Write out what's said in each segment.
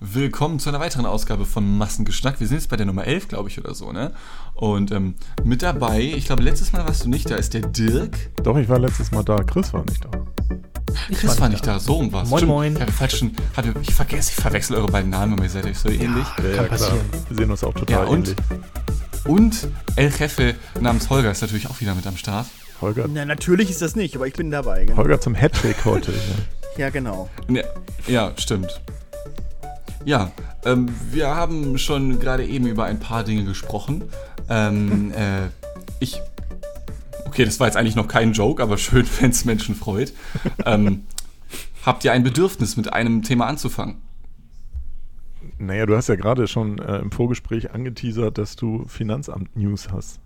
willkommen zu einer weiteren Ausgabe von Massengeschnack. Wir sind jetzt bei der Nummer 11, glaube ich, oder so, ne? Und ähm, mit dabei, ich glaube, letztes Mal warst du nicht da, ist der Dirk. Doch, ich war letztes Mal da. Chris war nicht da. Chris war, nicht da. so um was. Moin, moin. Ich, hatte falschen, hatte, ich vergesse, ich verwechsel eure beiden Namen, aber ihr seid euch so ähnlich. Ja, ja, ja klar. Wir sehen uns auch total ja, und, ähnlich. Und El Jefe namens Holger ist natürlich auch wieder mit am Start. Holger. Na, natürlich ist das nicht, aber ich bin dabei. Genau. Holger zum Hattrick heute. ja, genau. Ja, ja stimmt. Ja, ähm, wir haben schon gerade eben über ein paar Dinge gesprochen. Ähm, äh, ich. Okay, das war jetzt eigentlich noch kein Joke, aber schön, wenn es Menschen freut. ähm, habt ihr ein Bedürfnis, mit einem Thema anzufangen? Naja, du hast ja gerade schon äh, im Vorgespräch angeteasert, dass du Finanzamt-News hast.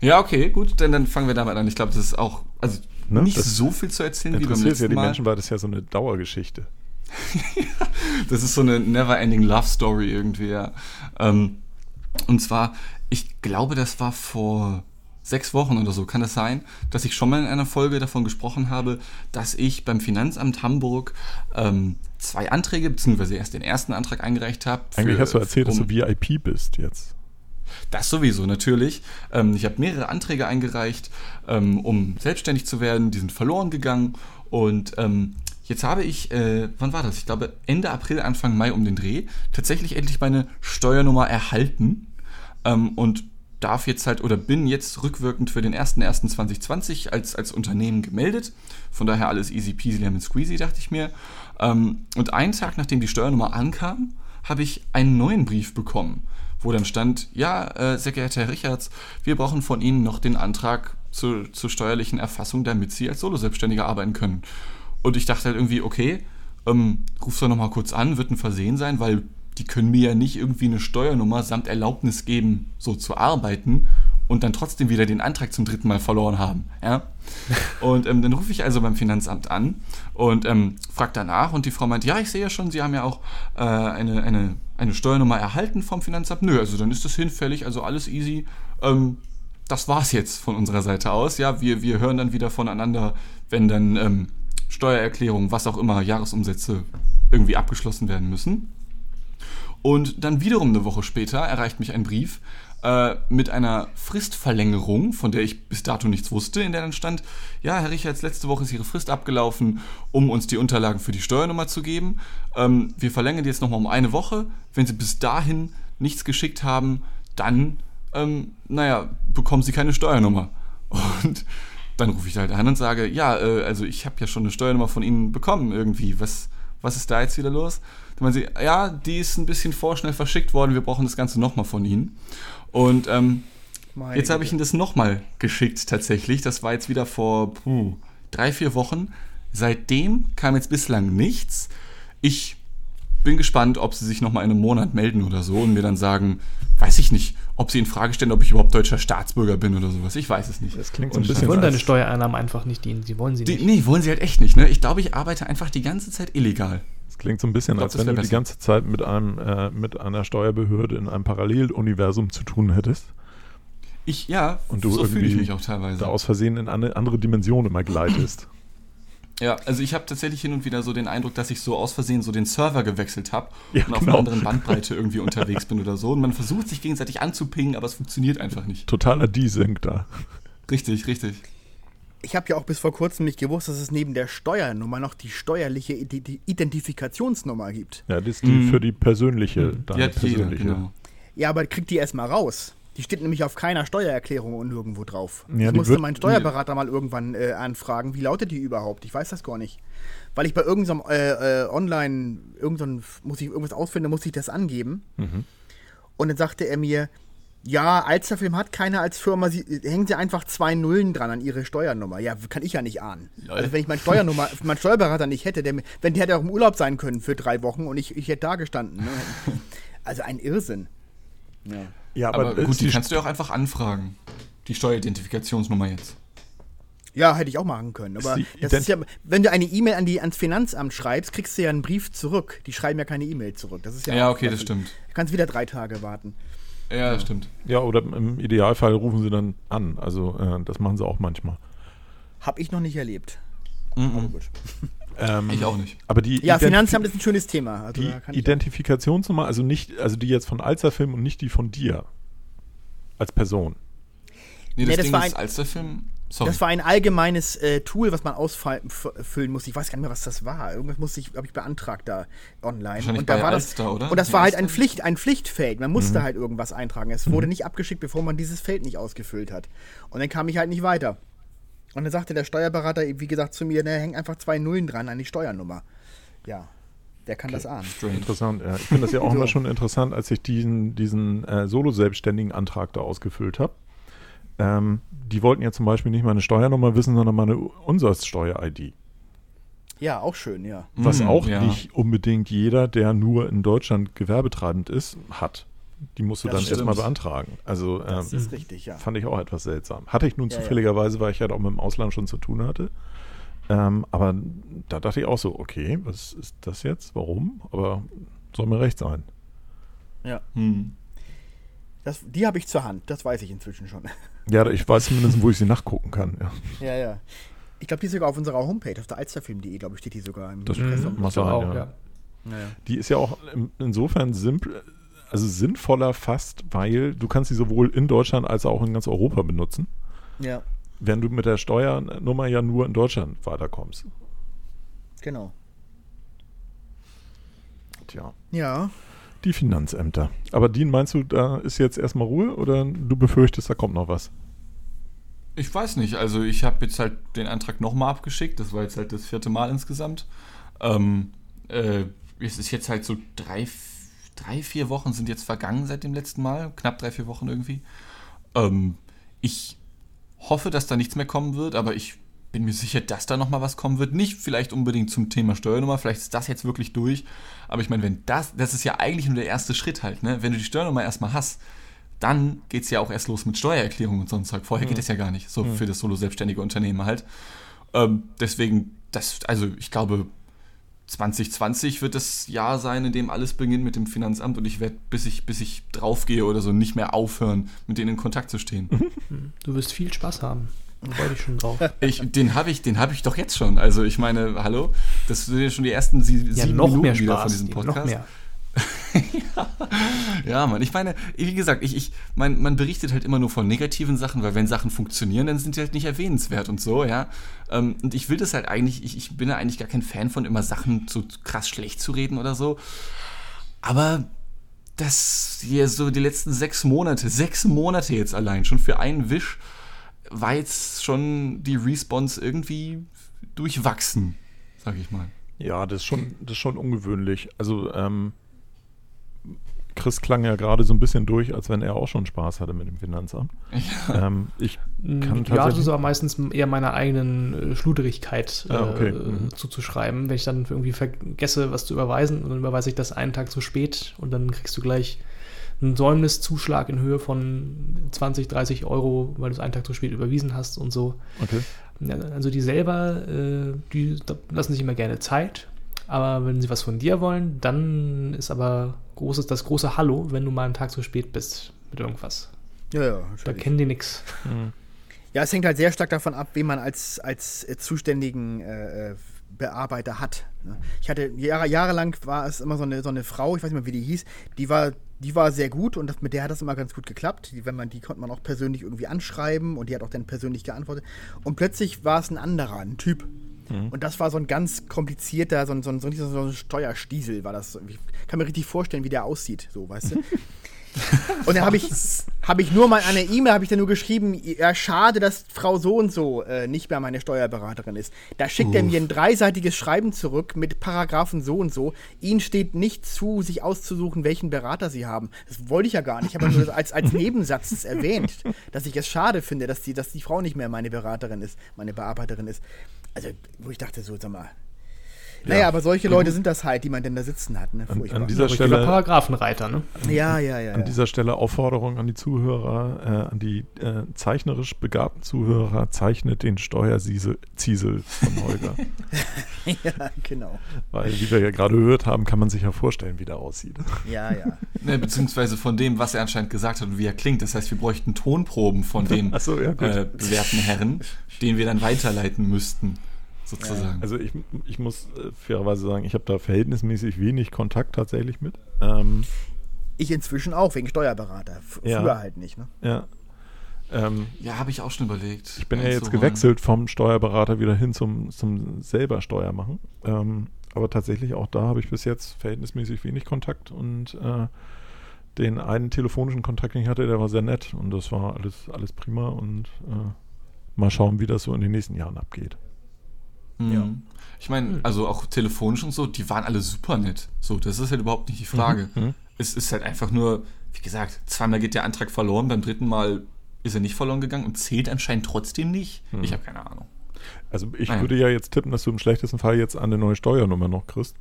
Ja, okay, gut, denn dann fangen wir damit an. Ich glaube, das ist auch also ne? nicht das so viel zu erzählen wie beim letzten ja die Mal. Menschen, weil das ja so eine Dauergeschichte. das ist so eine never-ending Love Story irgendwie, ja. Ähm, und zwar, ich glaube, das war vor sechs Wochen oder so, kann das sein, dass ich schon mal in einer Folge davon gesprochen habe, dass ich beim Finanzamt Hamburg ähm, zwei Anträge, beziehungsweise erst den ersten Antrag eingereicht habe. Eigentlich hast du erzählt, um, dass du VIP bist jetzt. Das sowieso, natürlich. Ähm, ich habe mehrere Anträge eingereicht, ähm, um selbstständig zu werden. Die sind verloren gegangen. Und ähm, jetzt habe ich, äh, wann war das? Ich glaube Ende April, Anfang Mai um den Dreh, tatsächlich endlich meine Steuernummer erhalten. Ähm, und darf jetzt halt oder bin jetzt rückwirkend für den 01.01.2020 als, als Unternehmen gemeldet. Von daher alles easy peasy lemon squeezy, dachte ich mir. Ähm, und einen Tag nachdem die Steuernummer ankam, habe ich einen neuen Brief bekommen wo dann stand, ja, äh, sehr geehrter Herr Richards, wir brauchen von Ihnen noch den Antrag zu, zur steuerlichen Erfassung, damit Sie als Solo-Selbstständiger arbeiten können. Und ich dachte halt irgendwie, okay, ähm, rufst du nochmal kurz an, wird ein Versehen sein, weil die können mir ja nicht irgendwie eine Steuernummer samt Erlaubnis geben, so zu arbeiten und dann trotzdem wieder den Antrag zum dritten Mal verloren haben. Ja? Und ähm, dann rufe ich also beim Finanzamt an und ähm, frage danach und die Frau meint, ja, ich sehe ja schon, Sie haben ja auch äh, eine, eine, eine Steuernummer erhalten vom Finanzamt. Nö, also dann ist das hinfällig, also alles easy. Ähm, das war's jetzt von unserer Seite aus. Ja, wir, wir hören dann wieder voneinander, wenn dann Steuererklärungen, was auch immer, Jahresumsätze irgendwie abgeschlossen werden müssen. Und dann wiederum eine Woche später erreicht mich ein Brief äh, mit einer Fristverlängerung, von der ich bis dato nichts wusste, in der dann stand, ja, Herr Richards, letzte Woche ist Ihre Frist abgelaufen, um uns die Unterlagen für die Steuernummer zu geben. Ähm, wir verlängern die jetzt nochmal um eine Woche. Wenn Sie bis dahin nichts geschickt haben, dann, ähm, naja, bekommen Sie keine Steuernummer. Und dann rufe ich halt an und sage, ja, äh, also ich habe ja schon eine Steuernummer von Ihnen bekommen irgendwie. Was, was ist da jetzt wieder los? Dann meinen sie, ja, die ist ein bisschen vorschnell verschickt worden, wir brauchen das Ganze nochmal von Ihnen. Und ähm, jetzt habe ich Ihnen das nochmal geschickt tatsächlich. Das war jetzt wieder vor puh, drei, vier Wochen. Seitdem kam jetzt bislang nichts. Ich bin gespannt, ob sie sich nochmal in einem Monat melden oder so und mir dann sagen, weiß ich nicht, ob sie in Frage stellen, ob ich überhaupt deutscher Staatsbürger bin oder sowas. Ich weiß es nicht. Das klingt so ein bisschen. Sie wollen deine Steuereinnahmen einfach nicht dienen. Sie wollen sie die, nicht. Nee, wollen sie halt echt nicht. Ne? Ich glaube, ich arbeite einfach die ganze Zeit illegal. Das klingt so ein bisschen, glaub, als wenn du besser. die ganze Zeit mit einem äh, mit einer Steuerbehörde in einem Paralleluniversum zu tun hättest. Ich, ja, und du so fühle ich mich auch teilweise. Da aus Versehen in eine andere Dimension immer gleitest. Ja, also ich habe tatsächlich hin und wieder so den Eindruck, dass ich so aus Versehen so den Server gewechselt habe ja, und auf genau. einer anderen Bandbreite irgendwie unterwegs bin oder so. Und man versucht sich gegenseitig anzupingen, aber es funktioniert einfach nicht. Totaler Desync da. Richtig, richtig. Ich habe ja auch bis vor kurzem nicht gewusst, dass es neben der Steuernummer noch die steuerliche Identifikationsnummer gibt. Ja, das ist die Mhm. für die persönliche. Mhm. deine Die hat jeder, persönliche. genau. Ja, aber kriegt die erstmal raus. Die steht nämlich auf keiner Steuererklärung und nirgendwo drauf. Ja, ich musste meinen Steuerberater mal irgendwann äh, anfragen, wie lautet die überhaupt? Ich weiß das gar nicht. Weil ich bei irgendeinem äh, äh, Online, irgendein, muss ich irgendwas ausfinden, muss ich das angeben. Mhm. Und dann sagte er mir, ja, Alsterfilm hat keine als Firma, sie, hängen sie einfach zwei Nullen dran an ihre Steuernummer. Ja, kann ich ja nicht ahnen. Lol. Also wenn ich meinen Steuernummer, meinen Steuerberater nicht hätte, der, wenn der hätte auch im Urlaub sein können für drei Wochen und ich, ich hätte da gestanden. Ne? Also ein Irrsinn. Ja. Ja, Aber, aber, gut, die kannst du ja auch einfach anfragen. Die Steueridentifikationsnummer jetzt. Ja, hätte ich auch machen können. Aber das ist ja, wenn du eine E-Mail an die, ans Finanzamt schreibst, kriegst du ja einen Brief zurück. Die schreiben ja keine E-Mail zurück. Das ist ja, Ja, okay, das stimmt. Du kannst wieder drei Tage warten. Ja, das stimmt. ja, oder im Idealfall rufen sie dann an. Also äh, das machen sie auch manchmal. Hab ich noch nicht erlebt. Mhm. Ähm, ich auch nicht. Aber die ja, Identif Finanzamt ist ein schönes Thema. Also die Identifikationsnummer, also nicht, also die jetzt von Alsterfilm und nicht die von dir als Person. Nee, das, nee, das Ding war ist Alsterfilm Sorry. Das war ein allgemeines äh, Tool, was man ausfüllen musste. Ich weiß gar nicht mehr, was das war. Irgendwas musste ich, habe ich beantragt da online. Und da war Alster, das, oder? Und das war halt ein, Pflicht, ein Pflichtfeld. Man musste mhm. halt irgendwas eintragen. Es mhm. wurde nicht abgeschickt, bevor man dieses Feld nicht ausgefüllt hat. Und dann kam ich halt nicht weiter. Und dann sagte der Steuerberater, wie gesagt, zu mir, da hängen einfach zwei Nullen dran an die Steuernummer. Ja, der kann okay. das ahnen. Strange. Interessant, ja. Ich finde das ja auch so. immer schon interessant, als ich diesen, diesen äh, Solo-Selbstständigen-Antrag da ausgefüllt habe. Ähm, die wollten ja zum Beispiel nicht meine Steuernummer wissen, sondern meine Umsatzsteuer-ID. Ja, auch schön, ja. Was mm, auch ja. nicht unbedingt jeder, der nur in Deutschland gewerbetreibend ist, hat. Die musst du das dann erstmal beantragen. Also ähm, das ist richtig, ja. fand ich auch etwas seltsam. Hatte ich nun ja, zufälligerweise, weil ich halt auch mit dem Ausland schon zu tun hatte. Ähm, aber da dachte ich auch so, okay, was ist das jetzt? Warum? Aber soll mir recht sein. Ja. Hm. Das, die habe ich zur Hand, das weiß ich inzwischen schon. Ja, ich weiß zumindest, wo ich sie nachgucken kann. Ja, ja. ja. Ich glaube, die ist sogar auf unserer Homepage, auf der alsterfilm.de, glaube ich, steht die sogar im Das muss auch, ja. Ja. ja. Die ist ja auch insofern simpel, also sinnvoller fast, weil du kannst sie sowohl in Deutschland als auch in ganz Europa benutzen. Ja. Während du mit der Steuernummer ja nur in Deutschland weiterkommst. Genau. Tja. Ja. Die Finanzämter. Aber Dean, meinst du, da ist jetzt erstmal Ruhe oder du befürchtest, da kommt noch was? Ich weiß nicht. Also ich habe jetzt halt den Antrag nochmal abgeschickt. Das war jetzt halt das vierte Mal insgesamt. Ähm, äh, es ist jetzt halt so drei, drei, vier Wochen sind jetzt vergangen seit dem letzten Mal. Knapp drei, vier Wochen irgendwie. Ähm, ich hoffe, dass da nichts mehr kommen wird, aber ich bin mir sicher, dass da nochmal was kommen wird. Nicht vielleicht unbedingt zum Thema Steuernummer, vielleicht ist das jetzt wirklich durch. Aber ich meine, wenn das, das ist ja eigentlich nur der erste Schritt halt, ne? Wenn du die Steuernummer erstmal hast, dann geht es ja auch erst los mit Steuererklärung und so ein Zeug. Vorher mhm. geht es ja gar nicht, so mhm. für das solo-selbstständige Unternehmen halt. Ähm, deswegen, das, also ich glaube, 2020 wird das Jahr sein, in dem alles beginnt mit dem Finanzamt und ich werde, bis ich, bis ich draufgehe oder so, nicht mehr aufhören, mit denen in Kontakt zu stehen. Du wirst viel Spaß haben. Freue ich schon drauf. Ich, den habe ich, hab ich doch jetzt schon. Also ich meine, hallo, das sind ja schon die ersten sie, ja, sieben noch Minuten mehr Spaß, wieder von diesem Podcast. Noch mehr. Ja. Mann. Ich meine, wie gesagt, ich, ich, mein, man berichtet halt immer nur von negativen Sachen, weil wenn Sachen funktionieren, dann sind die halt nicht erwähnenswert und so, ja. Ähm, und ich will das halt eigentlich, ich, ich bin ja eigentlich gar kein Fan von immer Sachen so krass schlecht zu reden oder so. Aber das hier so die letzten sechs Monate, sechs Monate jetzt allein, schon für einen Wisch, war jetzt schon die Response irgendwie durchwachsen, sag ich mal. Ja, das ist schon, das ist schon ungewöhnlich. Also, ähm, Chris klang ja gerade so ein bisschen durch, als wenn er auch schon Spaß hatte mit dem Finanzamt. Ja, ähm, ich mm, kann ja das ist aber meistens eher meiner eigenen äh, Schluderigkeit äh, ah, okay. mhm. zuzuschreiben. Wenn ich dann irgendwie vergesse, was zu überweisen, dann überweise ich das einen Tag zu spät und dann kriegst du gleich einen Säumniszuschlag in Höhe von 20, 30 Euro, weil du es einen Tag zu spät überwiesen hast und so. Okay. Also die selber, äh, die lassen sich immer gerne Zeit, aber wenn sie was von dir wollen, dann ist aber großes, das große Hallo, wenn du mal einen Tag zu spät bist mit irgendwas. Ja, ja. Da kennen die nichts. Mhm. Ja, es hängt halt sehr stark davon ab, wen man als, als äh, zuständigen äh, äh Bearbeiter hat. Ne? Ich hatte Jahre, jahrelang war es immer so eine, so eine Frau, ich weiß nicht mehr, wie die hieß, die war die war sehr gut und das, mit der hat das immer ganz gut geklappt. Die, wenn man, die konnte man auch persönlich irgendwie anschreiben und die hat auch dann persönlich geantwortet. Und plötzlich war es ein anderer, ein Typ. Mhm. Und das war so ein ganz komplizierter, so ein, so ein, so ein Steuerstiesel war das. Ich kann mir richtig vorstellen, wie der aussieht, so, weißt du? Und dann habe ich, hab ich nur mal eine E-Mail, habe ich dann nur geschrieben, ja, schade, dass Frau so und so äh, nicht mehr meine Steuerberaterin ist. Da schickt Uff. er mir ein dreiseitiges Schreiben zurück mit Paragraphen so und so. Ihnen steht nicht zu, sich auszusuchen, welchen Berater Sie haben. Das wollte ich ja gar nicht. Ich habe nur als, als Nebensatz erwähnt, dass ich es schade finde, dass die, dass die Frau nicht mehr meine Beraterin ist, meine Bearbeiterin ist. Also, wo ich dachte, so, sag mal, naja, aber solche Leute sind das halt, die man denn da sitzen hat. Ne? An, an dieser Stelle Paragraphenreiter, ne? Ja, ja, ja. An ja. dieser Stelle Aufforderung an die Zuhörer, äh, an die äh, zeichnerisch begabten Zuhörer, zeichnet den Steuerziesel von Holger. ja, genau. Weil, wie wir ja gerade gehört haben, kann man sich ja vorstellen, wie der aussieht. Ja, ja. Ne, beziehungsweise von dem, was er anscheinend gesagt hat und wie er klingt. Das heißt, wir bräuchten Tonproben von den so, ja, äh, bewährten Herren, den wir dann weiterleiten müssten sozusagen. Also ich, ich muss äh, fairerweise sagen, ich habe da verhältnismäßig wenig Kontakt tatsächlich mit. Ähm, ich inzwischen auch, wegen Steuerberater. F Ja. Früher halt nicht, ne? ja. Ähm, ja, habe ich auch schon überlegt. ich bin ja jetzt gewechselt vom Steuerberater wieder hin zum, zum selber Steuer machen. Ähm, aber tatsächlich auch da habe ich bis jetzt verhältnismäßig wenig Kontakt und äh, den einen telefonischen Kontakt, den ich hatte, der war sehr nett und das war alles, alles prima und äh, mal schauen, wie das so in den nächsten Jahren abgeht. Mhm. Ja. Ich meine, also auch telefonisch und so, die waren alle super nett. So, das ist halt überhaupt nicht die Frage. Mhm. Es ist halt einfach nur, wie gesagt, zweimal geht der Antrag verloren, beim dritten Mal ist er nicht verloren gegangen und zählt anscheinend trotzdem nicht. Mhm. Ich habe keine Ahnung. Also ich ja. würde ja jetzt tippen, dass du im schlechtesten Fall jetzt eine neue Steuernummer noch kriegst.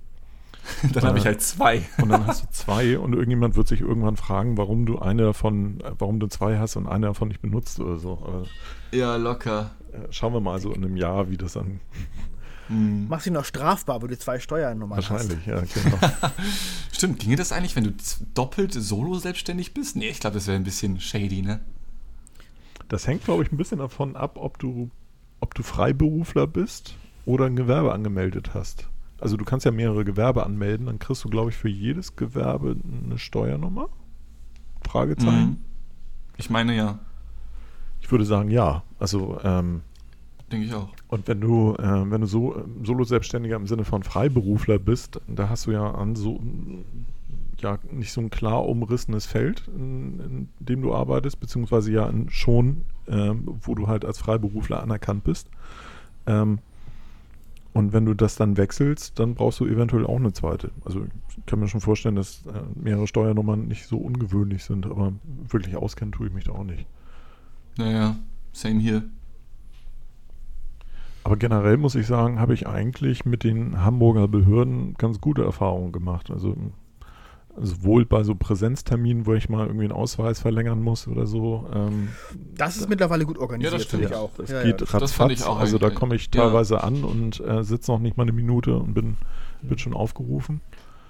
Dann habe Äh, ich halt zwei. Und dann hast du zwei und irgendjemand wird sich irgendwann fragen, warum du eine davon, äh, warum du zwei hast und eine davon nicht benutzt oder so. Aber, Ja, locker. äh, schauen wir mal so in einem Jahr, wie das dann Mhm. Machst du noch strafbar, wo du zwei Steuernummern wahrscheinlich, ja, genau. Stimmt, ginge das eigentlich, wenn du z- doppelt solo selbstständig bist? Nee, ich glaube, das wäre ein bisschen shady, ne? Das hängt, glaube ich, ein bisschen davon ab, ob du, ob du Freiberufler bist oder ein Gewerbe angemeldet hast. Also du kannst ja mehrere Gewerbe anmelden, dann kriegst du, glaube ich, für jedes Gewerbe eine Steuernummer? Fragezeichen. Mhm. Ich meine ja, Ich würde sagen, ja. Also ähm, denke ich auch. Und wenn du, äh, wenn du so ähm, Solo-Selbstständiger im Sinne von Freiberufler bist, da hast du ja an so ja nicht so ein klar umrissenes Feld, in, in dem du arbeitest, beziehungsweise ja in schon, ähm, wo du halt als Freiberufler anerkannt bist. Ähm, und wenn du das dann wechselst, dann brauchst du eventuell auch eine zweite. Also ich kann mir schon vorstellen, dass äh, mehrere Steuernummern nicht so ungewöhnlich sind, aber wirklich auskennen tue ich mich da auch nicht. Naja, same hier. Aber generell muss ich sagen, habe ich eigentlich mit den Hamburger Behörden ganz gute Erfahrungen gemacht. Also sowohl bei so Präsenzterminen, wo ich mal irgendwie einen Ausweis verlängern muss oder so. Ähm, Das ist mittlerweile gut organisiert, Ja, das finde ich auch. Das Ja, geht ja. ratzfatz. das fand ich auch also da komme ich Ja. teilweise an und äh, sitze noch nicht mal eine Minute und bin, bin schon aufgerufen.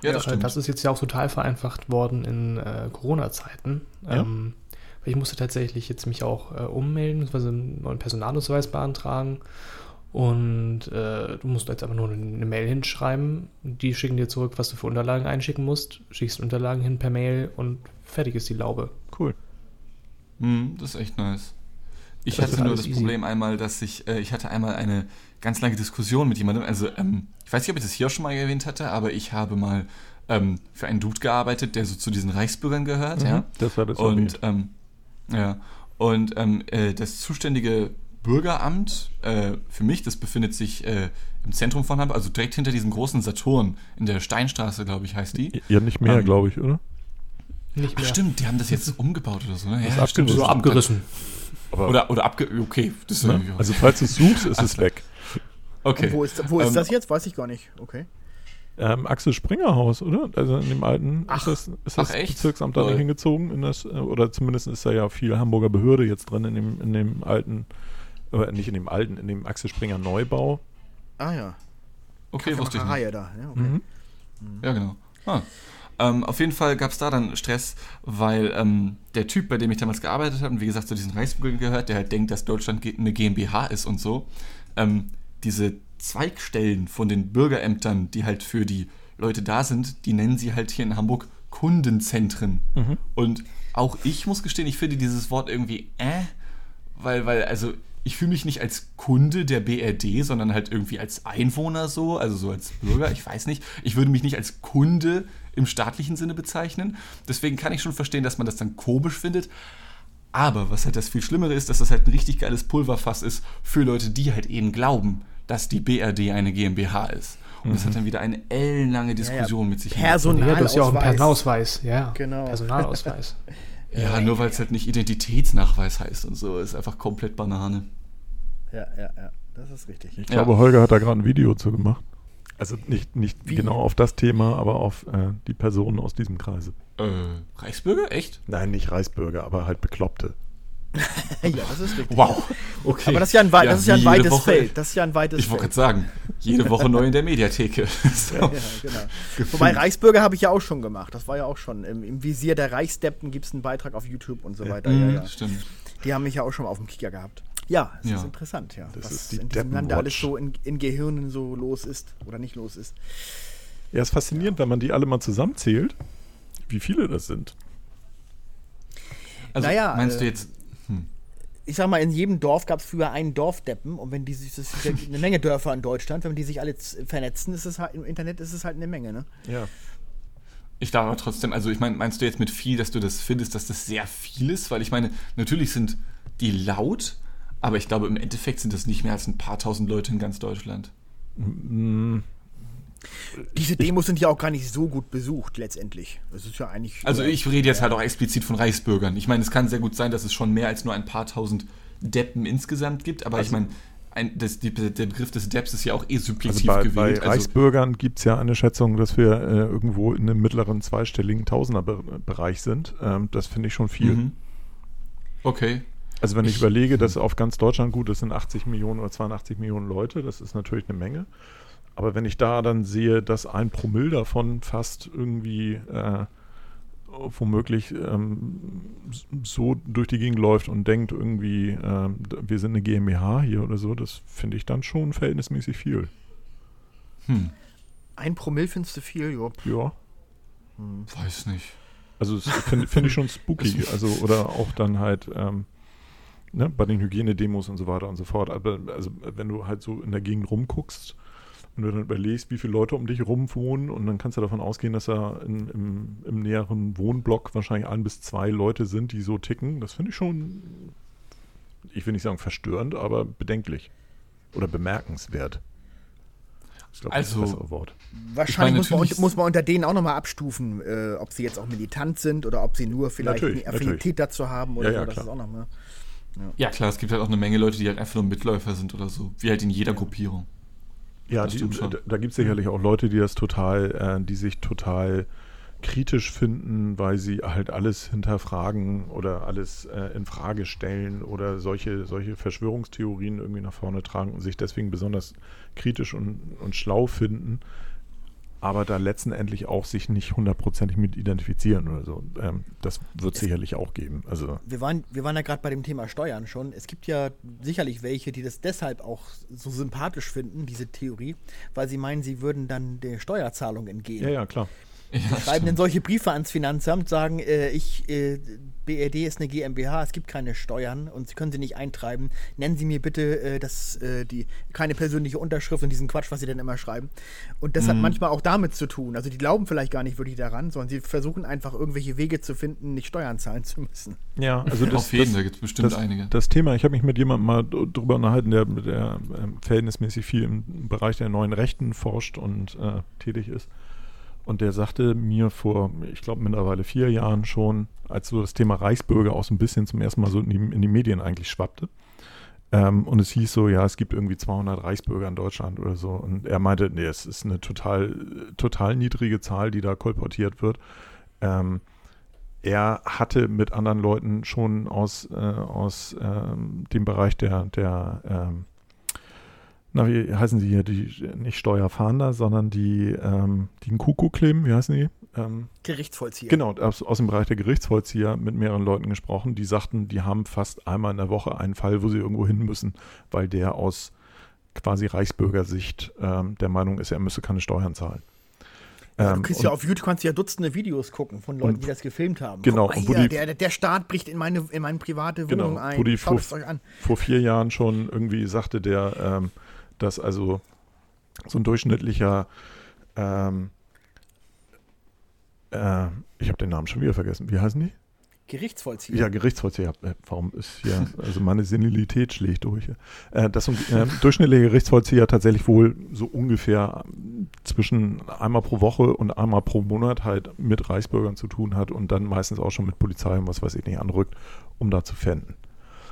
Ja, das stimmt. Das ist jetzt ja auch total vereinfacht worden in äh, Corona-Zeiten. Ja. Ähm, ich musste tatsächlich jetzt mich auch äh, ummelden, beziehungsweise einen neuen Personalausweis beantragen. Und äh, du musst jetzt einfach nur eine, eine Mail hinschreiben. Die schicken dir zurück, was du für Unterlagen einschicken musst. Schickst Unterlagen hin per Mail und fertig ist die Laube. Cool. Mhm, das ist echt nice. Ich Das hatte nur das easy. Problem einmal, dass ich, äh, ich hatte einmal eine ganz lange Diskussion mit jemandem, also ähm, ich weiß nicht, ob ich das hier auch schon mal erwähnt hatte, aber ich habe mal ähm, für einen Dude gearbeitet, der so zu diesen Reichsbürgern gehört, ja. Mhm. Das war das Und ähm, ja, und ähm, äh, das zuständige Bürgeramt äh, für mich, das befindet sich äh, im Zentrum von Hamburg, also direkt hinter diesem großen Saturn in der Steinstraße, glaube ich, heißt die. Ja, nicht mehr, Ähm, glaube ich, oder? Nicht Ach, mehr. stimmt, die haben das jetzt umgebaut oder so, ne? ist Ja, stimmt. abgerissen. So stimmt. abgerissen. Aber, Oder, oder abge... Okay, das ist ne? Also falls du es suchst, ist es weg. okay. Und wo ist, wo ist Ähm, das jetzt? Weiß ich gar nicht. Okay. Ähm, Axel Springer Haus, oder? Also in dem alten Ach. ist das, ist das Ach, echt? Bezirksamt da hingezogen in das, äh, oder zumindest ist da ja viel Hamburger Behörde jetzt drin in dem, in dem alten, äh, nicht in dem alten, in dem Axel Springer Neubau. Ah ja. Okay, wusste ich nicht. Da. Ja, okay. Mhm. Ja, genau. Ah. Ähm, auf jeden Fall gab es da dann Stress, weil ähm, der Typ, bei dem ich damals gearbeitet habe, und wie gesagt zu diesen Reichsbürgern gehört, der halt denkt, dass Deutschland eine GmbH ist und so, ähm, diese Zweigstellen von den Bürgerämtern, die halt für die Leute da sind, die nennen sie halt hier in Hamburg Kundenzentren. Mhm. Und auch ich muss gestehen, ich finde dieses Wort irgendwie äh, weil, weil, also ich fühle mich nicht als Kunde der BRD, sondern halt irgendwie als Einwohner so, also so als Bürger, ich weiß nicht. Ich würde mich nicht als Kunde im staatlichen Sinne bezeichnen. Deswegen kann ich schon verstehen, dass man das dann komisch findet. Aber was halt das viel Schlimmere ist, dass das halt ein richtig geiles Pulverfass ist für Leute, die halt eben glauben, dass die BRD eine GmbH ist. Und das hat dann wieder eine ellenlange Diskussion mit sich. Personal- Ja, du hast ja auch einen Personalausweis. Personalausweis. Ja, Genau. Personalausweis. Ja, nur weil es halt nicht Identitätsnachweis heißt und so, ist einfach komplett Banane. Ja, ja, ja. Das ist richtig. Ich Ja. glaube, Holger hat da gerade ein Video zu gemacht. Also nicht, nicht Wie? genau auf das Thema, aber auf äh, die Personen aus diesem Kreise. Äh, Reichsbürger? Echt? Nein, nicht Reichsbürger, aber halt Bekloppte. ja, das ist richtig. Wow. Okay. Aber das ist ja ein, wei das ist ja ein weites Woche- Feld. Das ist ja ein weites Ich wollte gerade sagen, jede Woche neu in der Mediatheke. so. Ja, genau. Wobei Reichsbürger habe ich ja auch schon gemacht. Das war ja auch schon. Im, im Visier der Reichsdeppen gibt es einen Beitrag auf YouTube und so weiter. Ja, Mhm, ja. Stimmt. Die haben mich ja auch schon mal auf dem Kicker gehabt. Ja, ja. ist interessant, ja. Das was ist die in diesem Land alles so in, in Gehirnen so los ist oder nicht los ist. Ja, ist faszinierend, wenn man die alle mal zusammenzählt, wie viele das sind. Also naja, meinst äh, du jetzt. Hm. Ich sag mal, in jedem Dorf gab es früher einen Dorfdeppen und wenn die sich, das ist eine Menge Dörfer in Deutschland, wenn die sich alle vernetzen, ist es halt im Internet ist es halt eine Menge, ne? Ja. Ich darf aber trotzdem, also ich meine, meinst du jetzt mit viel, dass du das findest, dass das sehr viel ist? Weil ich meine, natürlich sind die laut, aber ich glaube, im Endeffekt sind das nicht mehr als ein paar tausend Leute in ganz Deutschland. Mhm. Diese Demos sind ja auch gar nicht so gut besucht letztendlich. Das ist ja eigentlich. Also ich rede jetzt halt auch explizit von Reichsbürgern. Ich meine, es kann sehr gut sein, dass es schon mehr als nur ein paar tausend Deppen insgesamt gibt, aber also, ich meine, ein, das, die, der Begriff des Depps ist ja auch eh subjektiv also bei, gewählt. Bei also Reichsbürgern gibt es ja eine Schätzung, dass wir äh, irgendwo in einem mittleren zweistelligen Tausenderbereich sind. Ähm, das finde ich schon viel. Mhm. Okay. Also wenn ich, ich überlege, dass auf ganz Deutschland gut, das sind 80 Millionen oder 82 Millionen Leute, das ist natürlich eine Menge. Aber wenn ich da dann sehe, dass ein Promille davon fast irgendwie äh, womöglich ähm, so durch die Gegend läuft und denkt irgendwie, äh, wir sind eine GmbH hier oder so, das finde ich dann schon verhältnismäßig viel. Hm. Ein Promille findest du viel, Job? Ja. Hm. Weiß nicht. Also das finde find ich schon spooky. also, oder auch dann halt ähm, ne, bei den Hygienedemos und so weiter und so fort. Aber also wenn du halt so in der Gegend rumguckst, wenn du dann überlegst, wie viele Leute um dich herum wohnen und dann kannst du davon ausgehen, dass da in, im, im, näheren Wohnblock wahrscheinlich ein bis zwei Leute sind, die so ticken. Das finde ich schon, ich will nicht sagen verstörend, aber bedenklich oder bemerkenswert. Ich glaube, also. Wahrscheinlich meine, muss, man, muss, man, unter denen auch nochmal abstufen, äh, ob sie jetzt auch militant sind oder ob sie nur vielleicht eine Affinität natürlich. dazu haben oder ja, ja, so. Das klar. ist auch noch mal. Ja. ja. klar, es gibt halt auch eine Menge Leute, die halt einfach nur Mitläufer sind oder so, wie halt in jeder Gruppierung. Ja, die, da gibt es sicherlich auch Leute, die das total, äh, die sich total kritisch finden, weil sie halt alles hinterfragen oder alles äh, in Frage stellen oder solche, solche Verschwörungstheorien irgendwie nach vorne tragen und sich deswegen besonders kritisch und, und schlau finden aber da letztendlich auch sich nicht hundertprozentig mit identifizieren oder so. Ähm, das wird es sicherlich auch geben. Also wir, waren, wir waren ja gerade bei dem Thema Steuern schon. Es gibt ja sicherlich welche, die das deshalb auch so sympathisch finden, diese Theorie, weil sie meinen, sie würden dann der Steuerzahlung entgehen. Ja, ja, klar. Ja, schreiben stimmt. denn solche Briefe ans Finanzamt, sagen, äh, ich, äh, BRD ist eine GmbH, es gibt keine Steuern und Sie können sie nicht eintreiben. Nennen Sie mir bitte äh, das, äh, die, keine persönliche Unterschrift und diesen Quatsch, was Sie denn immer schreiben. Und das mhm. hat manchmal auch damit zu tun. Also die glauben vielleicht gar nicht wirklich daran, sondern sie versuchen einfach irgendwelche Wege zu finden, nicht Steuern zahlen zu müssen. Ja, also das, Auf jeden, da gibt es bestimmt das, einige. Das Thema, ich habe mich mit jemandem mal drüber unterhalten, der, der äh, verhältnismäßig viel im Bereich der neuen Rechten forscht und äh, tätig ist. Und der sagte mir vor, ich glaube mittlerweile vier Jahren schon, als so das Thema Reichsbürger auch so ein bisschen zum ersten Mal so in die, in die Medien eigentlich schwappte. Ähm, und es hieß so, ja, es gibt irgendwie 200 Reichsbürger in Deutschland oder so. Und er meinte, nee, es ist eine total, total niedrige Zahl, die da kolportiert wird. Ähm, er hatte mit anderen Leuten schon aus, äh, aus ähm, dem Bereich der, der ähm, na, wie heißen sie hier, die nicht Steuerfahnder, sondern die, ähm, die einen Kuckuck kleben, wie heißen die? Ähm, Gerichtsvollzieher. Genau, aus, aus dem Bereich der Gerichtsvollzieher mit mehreren Leuten gesprochen, die sagten, die haben fast einmal in der Woche einen Fall, wo sie irgendwo hin müssen, weil der aus quasi Reichsbürgersicht ähm, der Meinung ist, er müsse keine Steuern zahlen. Ja, du ähm, kannst ja auf YouTube kannst ja Dutzende Videos gucken von Leuten, die das gefilmt haben. Genau. Mal, hier, die, der, der Staat bricht in meine, in meine private genau, Wohnung genau, ein. Wo die vor, vor, vier Jahren schon irgendwie sagte, der ähm, dass also so ein durchschnittlicher, ähm, äh, ich habe den Namen schon wieder vergessen, wie heißen die? Gerichtsvollzieher. Ja, Gerichtsvollzieher. Äh, warum ist hier, also meine Senilität schlägt durch. Äh, dass ein äh, durchschnittlicher Gerichtsvollzieher tatsächlich wohl so ungefähr zwischen einmal pro Woche und einmal pro Monat halt mit Reichsbürgern zu tun hat und dann meistens auch schon mit Polizei und was weiß ich nicht anrückt, um da zu fänden.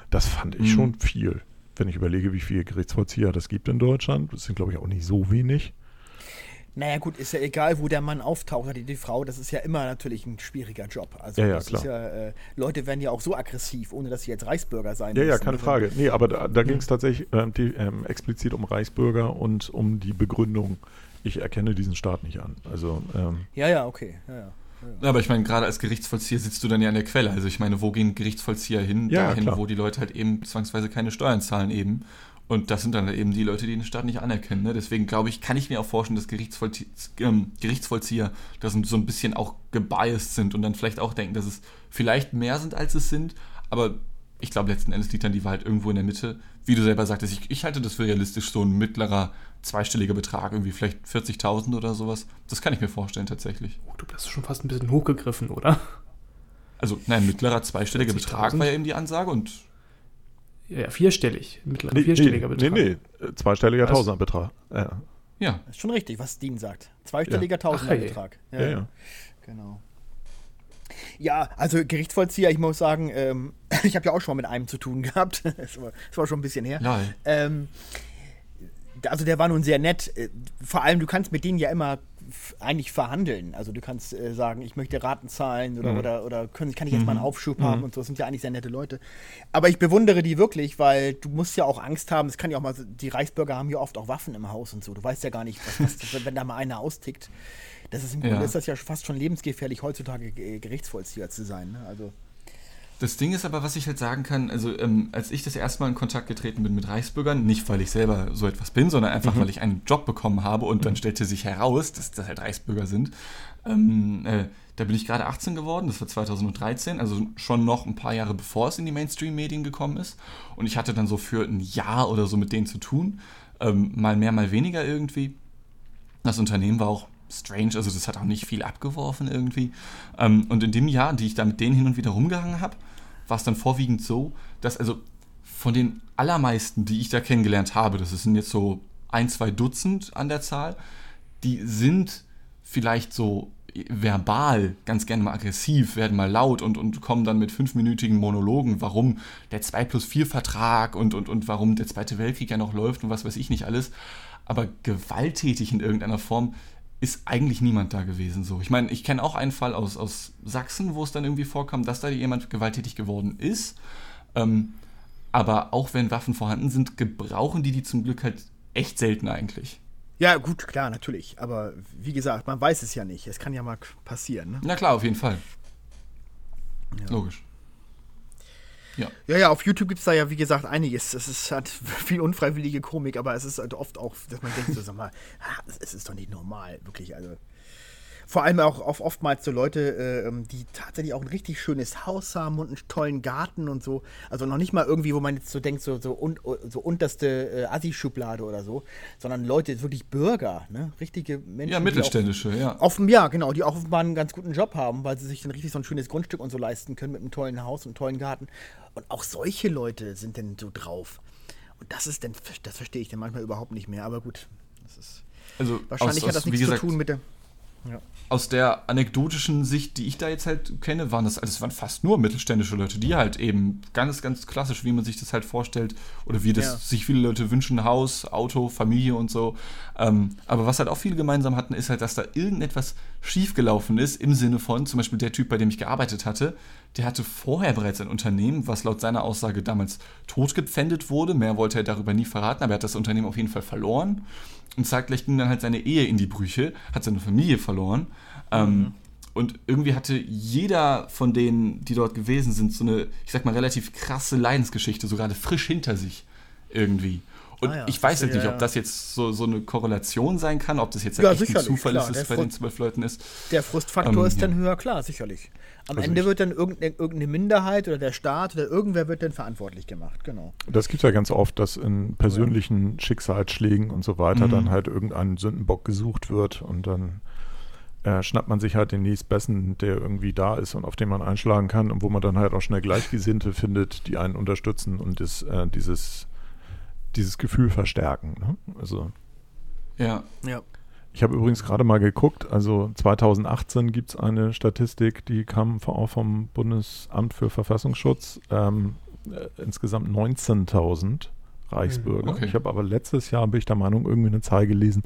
Das fand ich mhm. schon viel wenn ich überlege, wie viele Gerichtsvollzieher das gibt in Deutschland, das sind, glaube ich, auch nicht so wenig. Naja, gut, ist ja egal, wo der Mann auftaucht, die, die Frau, das ist ja immer natürlich ein schwieriger Job. Also, ja, ja, klar. Ja, äh, Leute werden ja auch so aggressiv, ohne dass sie jetzt Reichsbürger sein ja, müssen. Ja, ja, keine Frage. Nee, aber da, da ging es tatsächlich äh, die, ähm, explizit um Reichsbürger und um die Begründung, ich erkenne diesen Staat nicht an. Also, ähm, ja, ja, okay. Ja, ja. Ja, aber ich meine, gerade als Gerichtsvollzieher sitzt du dann ja an der Quelle. Also ich meine, wo gehen Gerichtsvollzieher hin? Ja, Dahin, klar. wo die Leute halt eben zwangsweise keine Steuern zahlen eben. Und das sind dann eben die Leute, die den Staat nicht anerkennen. Ne? Deswegen glaube ich, kann ich mir auch vorstellen, dass Gerichtsvollzie ähm, Gerichtsvollzieher das so ein bisschen auch gebiased sind und dann vielleicht auch denken, dass es vielleicht mehr sind, als es sind. Aber ich glaube, letzten Endes liegt dann die Wahrheit irgendwo in der Mitte. Wie du selber sagtest, ich, ich halte das für realistisch, so ein mittlerer zweistelliger Betrag, irgendwie vielleicht 40.000 oder sowas. Das kann ich mir vorstellen tatsächlich. Oh, du bist schon fast ein bisschen hochgegriffen, oder? Also, nein, mittlerer zweistelliger Betrag war ja eben die Ansage und. Ja, vierstellig. Mittlerer nee, vierstelliger nee, Betrag. Nee, nee, zweistelliger also, Tausenderbetrag. Ja. ja. Das ist schon richtig, was Dean sagt. Zweistelliger ja. Tausenderbetrag. Ja, ja, ja. Genau. Ja, also Gerichtsvollzieher, ich muss sagen, ähm, ich habe ja auch schon mal mit einem zu tun gehabt. das, war, das war schon ein bisschen her. Nein. Ähm, also der war nun sehr nett. Äh, vor allem, du kannst mit denen ja immer eigentlich verhandeln. Also du kannst äh, sagen, ich möchte Raten zahlen oder, mhm. oder, oder können, kann ich jetzt mhm. mal einen mhm. Aufschub mhm. haben und so. Das sind ja eigentlich sehr nette Leute. Aber ich bewundere die wirklich, weil du musst ja auch Angst haben. Es kann ja auch mal, die Reichsbürger haben ja oft auch Waffen im Haus und so. Du weißt ja gar nicht, was, was, wenn da mal einer austickt. Das ist im Grunde ist das ja fast schon lebensgefährlich, heutzutage Gerichtsvollzieher zu sein. Ne? Also das Ding ist aber, was ich halt sagen kann, also ähm, als ich das erste Mal in Kontakt getreten bin mit Reichsbürgern, nicht weil ich selber so etwas bin, sondern einfach, mhm. weil ich einen Job bekommen habe und mhm. dann stellte sich heraus, dass das halt Reichsbürger sind. Ähm, äh, da bin ich gerade 18 geworden, das war 2013, also schon noch ein paar Jahre bevor es in die Mainstream-Medien gekommen ist. Und ich hatte dann so für ein Jahr oder so mit denen zu tun, ähm, mal mehr, mal weniger irgendwie. Das Unternehmen war auch strange, also das hat auch nicht viel abgeworfen irgendwie. Ähm, und in dem Jahr, die ich da mit denen hin und wieder rumgehangen habe, war es dann vorwiegend so, dass also von den allermeisten, die ich da kennengelernt habe, das sind jetzt so ein, zwei Dutzend an der Zahl, die sind vielleicht so verbal ganz gerne mal aggressiv, werden mal laut und, und kommen dann mit fünfminütigen Monologen, warum der 2 plus 4 Vertrag und, und, und warum der Zweite Weltkrieg ja noch läuft und was weiß ich nicht alles. Aber gewalttätig in irgendeiner Form ist eigentlich niemand da gewesen so. Ich meine, ich kenne auch einen Fall aus, aus Sachsen, wo es dann irgendwie vorkam, dass da jemand gewalttätig geworden ist. Ähm, aber auch wenn Waffen vorhanden sind, gebrauchen die die zum Glück halt echt selten eigentlich. Ja, gut, klar, natürlich. Aber wie gesagt, man weiß es ja nicht. Es kann ja mal passieren. Ne? Na klar, auf jeden Fall. Ja. Logisch. Ja. ja, ja, auf YouTube gibt es da ja, wie gesagt, einiges. Es ist, hat viel unfreiwillige Komik, aber es ist halt oft auch, dass man denkt, so, sag mal, es ist doch nicht normal, wirklich. Also, vor allem auch oftmals so Leute, äh, ähm, die tatsächlich auch ein richtig schönes Haus haben und einen tollen Garten und so. Also noch nicht mal irgendwie, wo man jetzt so denkt, so, so, un, so unterste äh, Assi-Schublade oder so, sondern Leute, wirklich Bürger, ne? Richtige Menschen. Ja, mittelständische, auf, ja. Auf, ja, genau, die auch offenbar einen ganz guten Job haben, weil sie sich dann richtig so ein schönes Grundstück und so leisten können mit einem tollen Haus und einem tollen Garten. Und auch solche Leute sind denn so drauf. Und das ist denn, das verstehe ich dann manchmal überhaupt nicht mehr, aber gut. Das ist. Also wahrscheinlich aus, hat das nichts gesagt, zu tun mit der. Ja aus der anekdotischen Sicht, die ich da jetzt halt kenne, waren das, also es waren fast nur mittelständische Leute, die halt eben ganz, ganz klassisch, wie man sich das halt vorstellt, oder wie das ja. sich viele Leute wünschen, Haus, Auto, Familie und so. Ähm, aber was halt auch viele gemeinsam hatten, ist halt, dass da irgendetwas schiefgelaufen ist, im Sinne von, zum Beispiel der Typ, bei dem ich gearbeitet hatte, der hatte vorher bereits ein Unternehmen, was laut seiner Aussage damals totgepfändet wurde. Mehr wollte er darüber nie verraten, aber er hat das Unternehmen auf jeden Fall verloren. Und zeitgleich ging dann halt seine Ehe in die Brüche, hat seine Familie verloren. Ähm, mhm. Und irgendwie hatte jeder von denen, die dort gewesen sind, so eine, ich sag mal, relativ krasse Leidensgeschichte, so gerade frisch hinter sich irgendwie. Und ah ja, ich weiß jetzt nicht, ob das jetzt so, so eine Korrelation sein kann, ob das jetzt ja, echt ein Zufall klar, ist, dass es bei den zwölf Leuten ist. Der Frustfaktor ähm, ist dann ja. höher, klar, sicherlich. Am also Ende wird dann irgendeine, irgendeine, Minderheit oder der Staat oder irgendwer wird dann verantwortlich gemacht, genau. Das gibt es ja ganz oft, dass in persönlichen ja. Schicksalsschlägen und so weiter mhm. dann halt irgendein Sündenbock gesucht wird und dann äh, schnappt man sich halt den nächstbesten, der irgendwie da ist und auf den man einschlagen kann und wo man dann halt auch schnell Gleichgesinnte findet, die einen unterstützen und das, äh, dieses dieses Gefühl verstärken. Ne? Also. Ja. Ja. Ich habe übrigens gerade mal geguckt, also 2018 gibt es eine Statistik, die kam auch vom Bundesamt für Verfassungsschutz, ähm, äh, insgesamt 19.000 Reichsbürger. Okay. Ich habe aber letztes Jahr, bin ich der Meinung, irgendwie eine Zahl gelesen,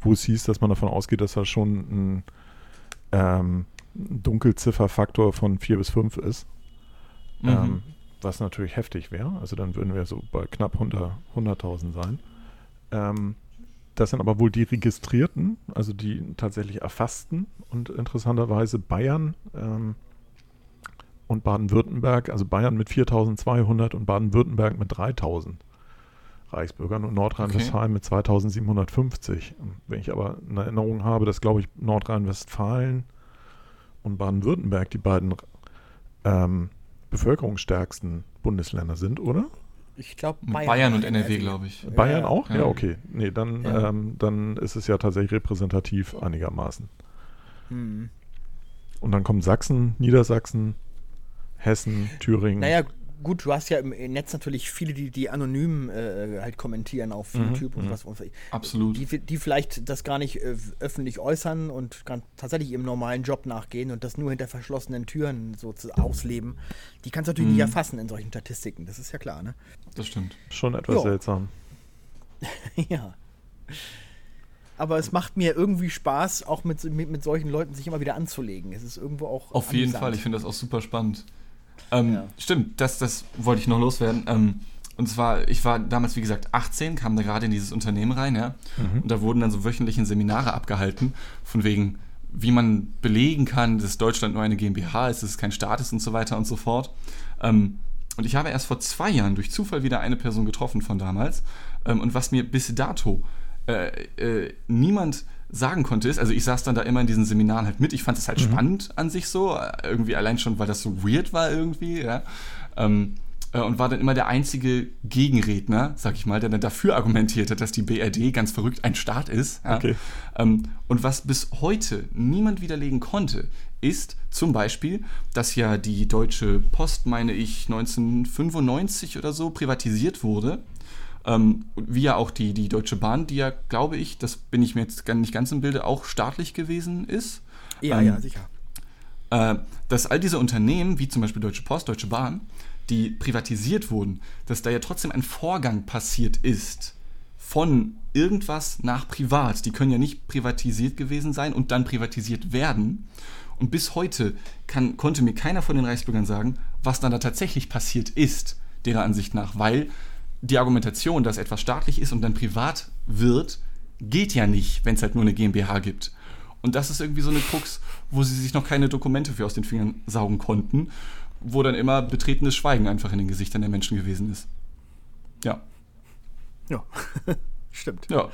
wo es hieß, dass man davon ausgeht, dass da schon ein ähm, Dunkelzifferfaktor von 4 bis 5 ist. Mhm. Ähm, was natürlich heftig wäre. Also dann würden wir so bei knapp 100.000 sein. Ähm, das sind aber wohl die Registrierten, also die tatsächlich erfassten und interessanterweise Bayern ähm, und Baden-Württemberg, also Bayern mit 4200 und Baden-Württemberg mit 3000 Reichsbürgern und Nordrhein-Westfalen okay. mit 2750. Wenn ich aber eine Erinnerung habe, dass, glaube ich, Nordrhein-Westfalen und Baden-Württemberg die beiden ähm, bevölkerungsstärksten Bundesländer sind, oder? Ich glaube Bayern, Bayern, und NRW, glaube ich. Bayern ja, auch? Ja, ja okay. Nee, dann, ja. ähm, dann ist es ja tatsächlich repräsentativ einigermaßen. Hm. Und dann kommen Sachsen, Niedersachsen, Hessen, Thüringen. Naja, gut, du hast ja im Netz natürlich viele, die, die anonym äh, halt kommentieren auf mhm, YouTube mhm, und was. Und, Absolut. Die, die vielleicht das gar nicht äh, öffentlich äußern und tatsächlich ihrem normalen Job nachgehen und das nur hinter verschlossenen Türen so zu ausleben. Die kannst du natürlich mhm. nicht erfassen in solchen Statistiken, das ist ja klar, ne? Das stimmt. Schon etwas jo. seltsam. ja. Aber es macht mir irgendwie Spaß, auch mit, mit, mit solchen Leuten sich immer wieder anzulegen. Es ist irgendwo auch. Auf amüsant. jeden Fall, ich finde das auch super spannend. Ähm, ja. Stimmt, das, das wollte ich noch loswerden. Ähm, und zwar, ich war damals, wie gesagt, 18, kam da gerade in dieses Unternehmen rein, ja. Mhm. Und da wurden dann so wöchentliche Seminare abgehalten, von wegen, wie man belegen kann, dass Deutschland nur eine GmbH ist, dass es kein Staat ist und so weiter und so fort. Ähm, und ich habe erst vor zwei Jahren durch Zufall wieder eine Person getroffen von damals. Ähm, und was mir bis dato äh, äh, niemand sagen konnte, ist, also ich saß dann da immer in diesen Seminaren halt mit. Ich fand es halt mhm. spannend an sich so, irgendwie allein schon, weil das so weird war irgendwie, ja. Ähm, äh, und war dann immer der einzige Gegenredner, sag ich mal, der dann dafür argumentiert hat, dass die BRD ganz verrückt ein Staat ist. Ja? Okay. Ähm, und was bis heute niemand widerlegen konnte, ist zum Beispiel, dass ja die Deutsche Post, meine ich, 1995 oder so privatisiert wurde. Ähm, wie ja auch die, die Deutsche Bahn, die ja, glaube ich, das bin ich mir jetzt nicht ganz im Bilde, auch staatlich gewesen ist. Ja, ähm, ja, sicher. Äh, dass all diese Unternehmen, wie zum Beispiel Deutsche Post, Deutsche Bahn, die privatisiert wurden, dass da ja trotzdem ein Vorgang passiert ist von irgendwas nach privat. Die können ja nicht privatisiert gewesen sein und dann privatisiert werden. Und bis heute kann, konnte mir keiner von den Reichsbürgern sagen, was dann da tatsächlich passiert ist, derer Ansicht nach, weil die Argumentation, dass etwas staatlich ist und dann privat wird, geht ja nicht, wenn es halt nur eine GmbH gibt. Und das ist irgendwie so eine Krux, wo sie sich noch keine Dokumente für aus den Fingern saugen konnten, wo dann immer betretenes Schweigen einfach in den Gesichtern der Menschen gewesen ist. Ja. Ja, stimmt. Ja.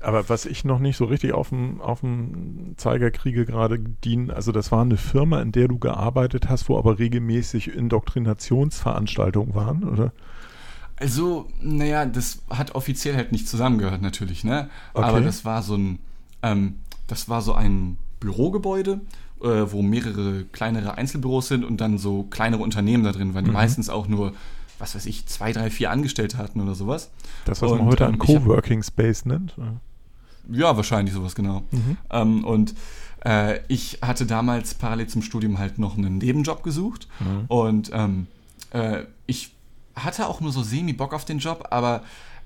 Aber was ich noch nicht so richtig auf dem, auf dem Zeiger kriege gerade, Dean, also das war eine Firma, in der du gearbeitet hast, wo aber regelmäßig Indoktrinationsveranstaltungen waren, oder? Also, naja, das hat offiziell halt nicht zusammengehört natürlich, ne? Okay. Aber das war so ein, ähm, das war so ein Bürogebäude, äh, wo mehrere kleinere Einzelbüros sind und dann so kleinere Unternehmen da drin waren, die mhm. meistens auch nur, was weiß ich, zwei, drei, vier Angestellte hatten oder sowas. Das, was und, man heute ein ähm, Coworking Space nennt? Ja, wahrscheinlich sowas, genau. Mhm. Ähm, und äh, ich hatte damals parallel zum Studium halt noch einen Nebenjob gesucht mhm. und ähm, äh, ich hatte auch nur so semi-Bock auf den Job, aber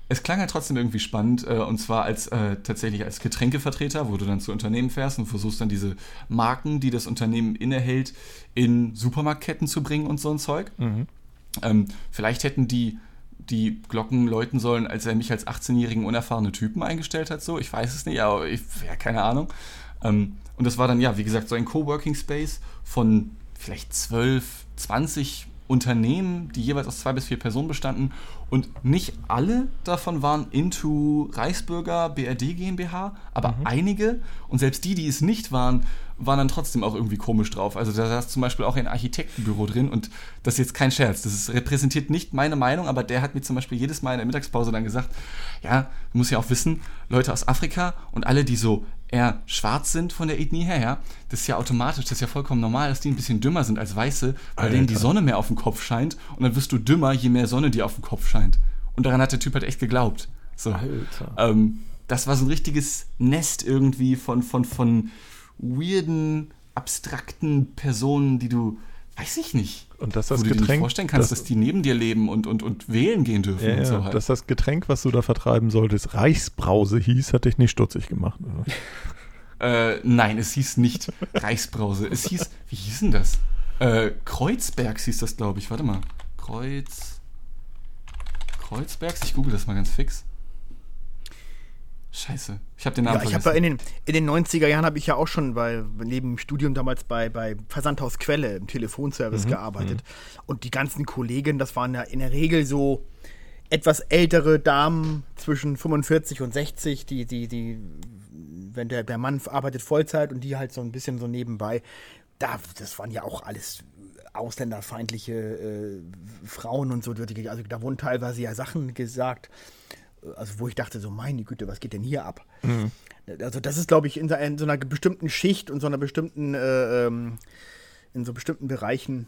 es klang halt trotzdem irgendwie spannend, äh, und zwar als äh, tatsächlich als Getränkevertreter, wo du dann zu Unternehmen fährst und versuchst dann diese Marken, die das Unternehmen innehält, in Supermarktketten zu bringen und so ein Zeug. Mhm. Ähm, vielleicht hätten die die Glocken läuten sollen, als er mich als 18-jährigen unerfahrenen Typen eingestellt hat, so. Ich weiß es nicht, aber ich, ja, keine Ahnung. Ähm, und das war dann, ja, wie gesagt, so ein Coworking Space von vielleicht 12, 20 Unternehmen, die jeweils aus zwei bis vier Personen bestanden. Und nicht alle davon waren into Reichsbürger BRD GmbH, aber mhm. einige und selbst die, die es nicht waren, waren dann trotzdem auch irgendwie komisch drauf. Also da saß zum Beispiel auch ein Architektenbüro drin und das ist jetzt kein Scherz. Das ist, repräsentiert nicht meine Meinung, aber der hat mir zum Beispiel jedes Mal in der Mittagspause dann gesagt, ja, du musst ja auch wissen, Leute aus Afrika und alle, die so eher schwarz sind von der Ethnie her, ja, das ist ja automatisch, das ist ja vollkommen normal, dass die ein bisschen dümmer sind als Weiße, weil Alter. denen die Sonne mehr auf dem Kopf scheint und dann wirst du dümmer, je mehr Sonne dir auf dem Kopf scheint. Und daran hat der Typ halt echt geglaubt. So. Alter. Ähm, das war so ein richtiges Nest irgendwie von, von, von weirden, abstrakten Personen, die du, weiß ich nicht, und dass das wo du Getränk, dir nicht vorstellen kannst, das, dass die neben dir leben und, und, und wählen gehen dürfen. Ja, und so halt. Dass das Getränk, was du da vertreiben solltest, Reichsbrause hieß, hat dich nicht stutzig gemacht. äh, nein, es hieß nicht Reichsbrause. Es hieß, wie hieß denn das? Äh, Kreuzbergs hieß das, glaube ich. Warte mal. Kreuz. Kreuzbergs? Ich google das mal ganz fix. Scheiße. Ich habe den Namen ja, ich habe in den, in den 90er Jahren habe ich ja auch schon bei, neben dem Studium damals bei, bei Versandhaus Quelle im Telefonservice mhm, gearbeitet. Mhm. Und die ganzen Kollegen, das waren ja in der Regel so etwas ältere Damen zwischen 45 und 60, die, die, die, wenn der, der Mann arbeitet Vollzeit und die halt so ein bisschen so nebenbei. Da, das waren ja auch alles ausländerfeindliche äh, Frauen und so. Also da wurden teilweise ja Sachen gesagt, also wo ich dachte so, meine Güte, was geht denn hier ab? Mhm. Also das ist, glaube ich, in so, in so, einer bestimmten Schicht und so einer bestimmten, äh, ähm, in so bestimmten Bereichen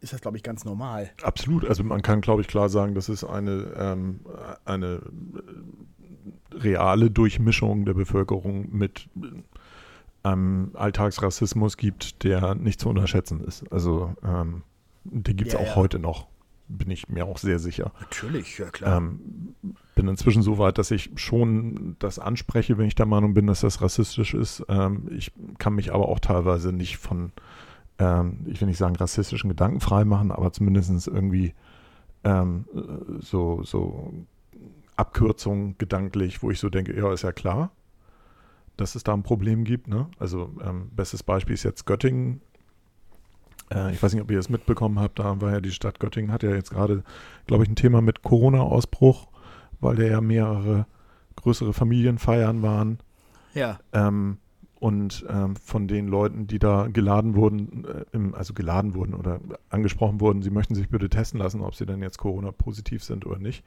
ist das, glaube ich, ganz normal. Absolut. Also man kann, glaube ich, klar sagen, dass es eine, ähm, eine reale Durchmischung der Bevölkerung mit ähm, Alltagsrassismus gibt, der nicht zu unterschätzen ist. Also ähm, den gibt es ja, auch ja. heute noch bin ich mir auch sehr sicher. Natürlich, ja klar. Ähm, bin inzwischen so weit, dass ich schon das anspreche, wenn ich der Meinung bin, dass das rassistisch ist. Ähm, ich kann mich aber auch teilweise nicht von, ähm, ich will nicht sagen rassistischen Gedanken freimachen, aber zumindest irgendwie ähm, so, so Abkürzungen gedanklich, wo ich so denke, ja, ist ja klar, dass es da ein Problem gibt. Ne? Also ähm, bestes Beispiel ist jetzt Göttingen äh, ich weiß nicht, ob ihr es mitbekommen habt, da war ja die Stadt Göttingen, hat ja jetzt gerade, glaube ich, ein Thema mit Corona-Ausbruch, weil da ja mehrere größere Familienfeiern waren. Ja. Ähm, und ähm, von den Leuten, die da geladen wurden, äh, im, also geladen wurden oder angesprochen wurden, sie möchten sich bitte testen lassen, ob sie denn jetzt Corona-positiv sind oder nicht,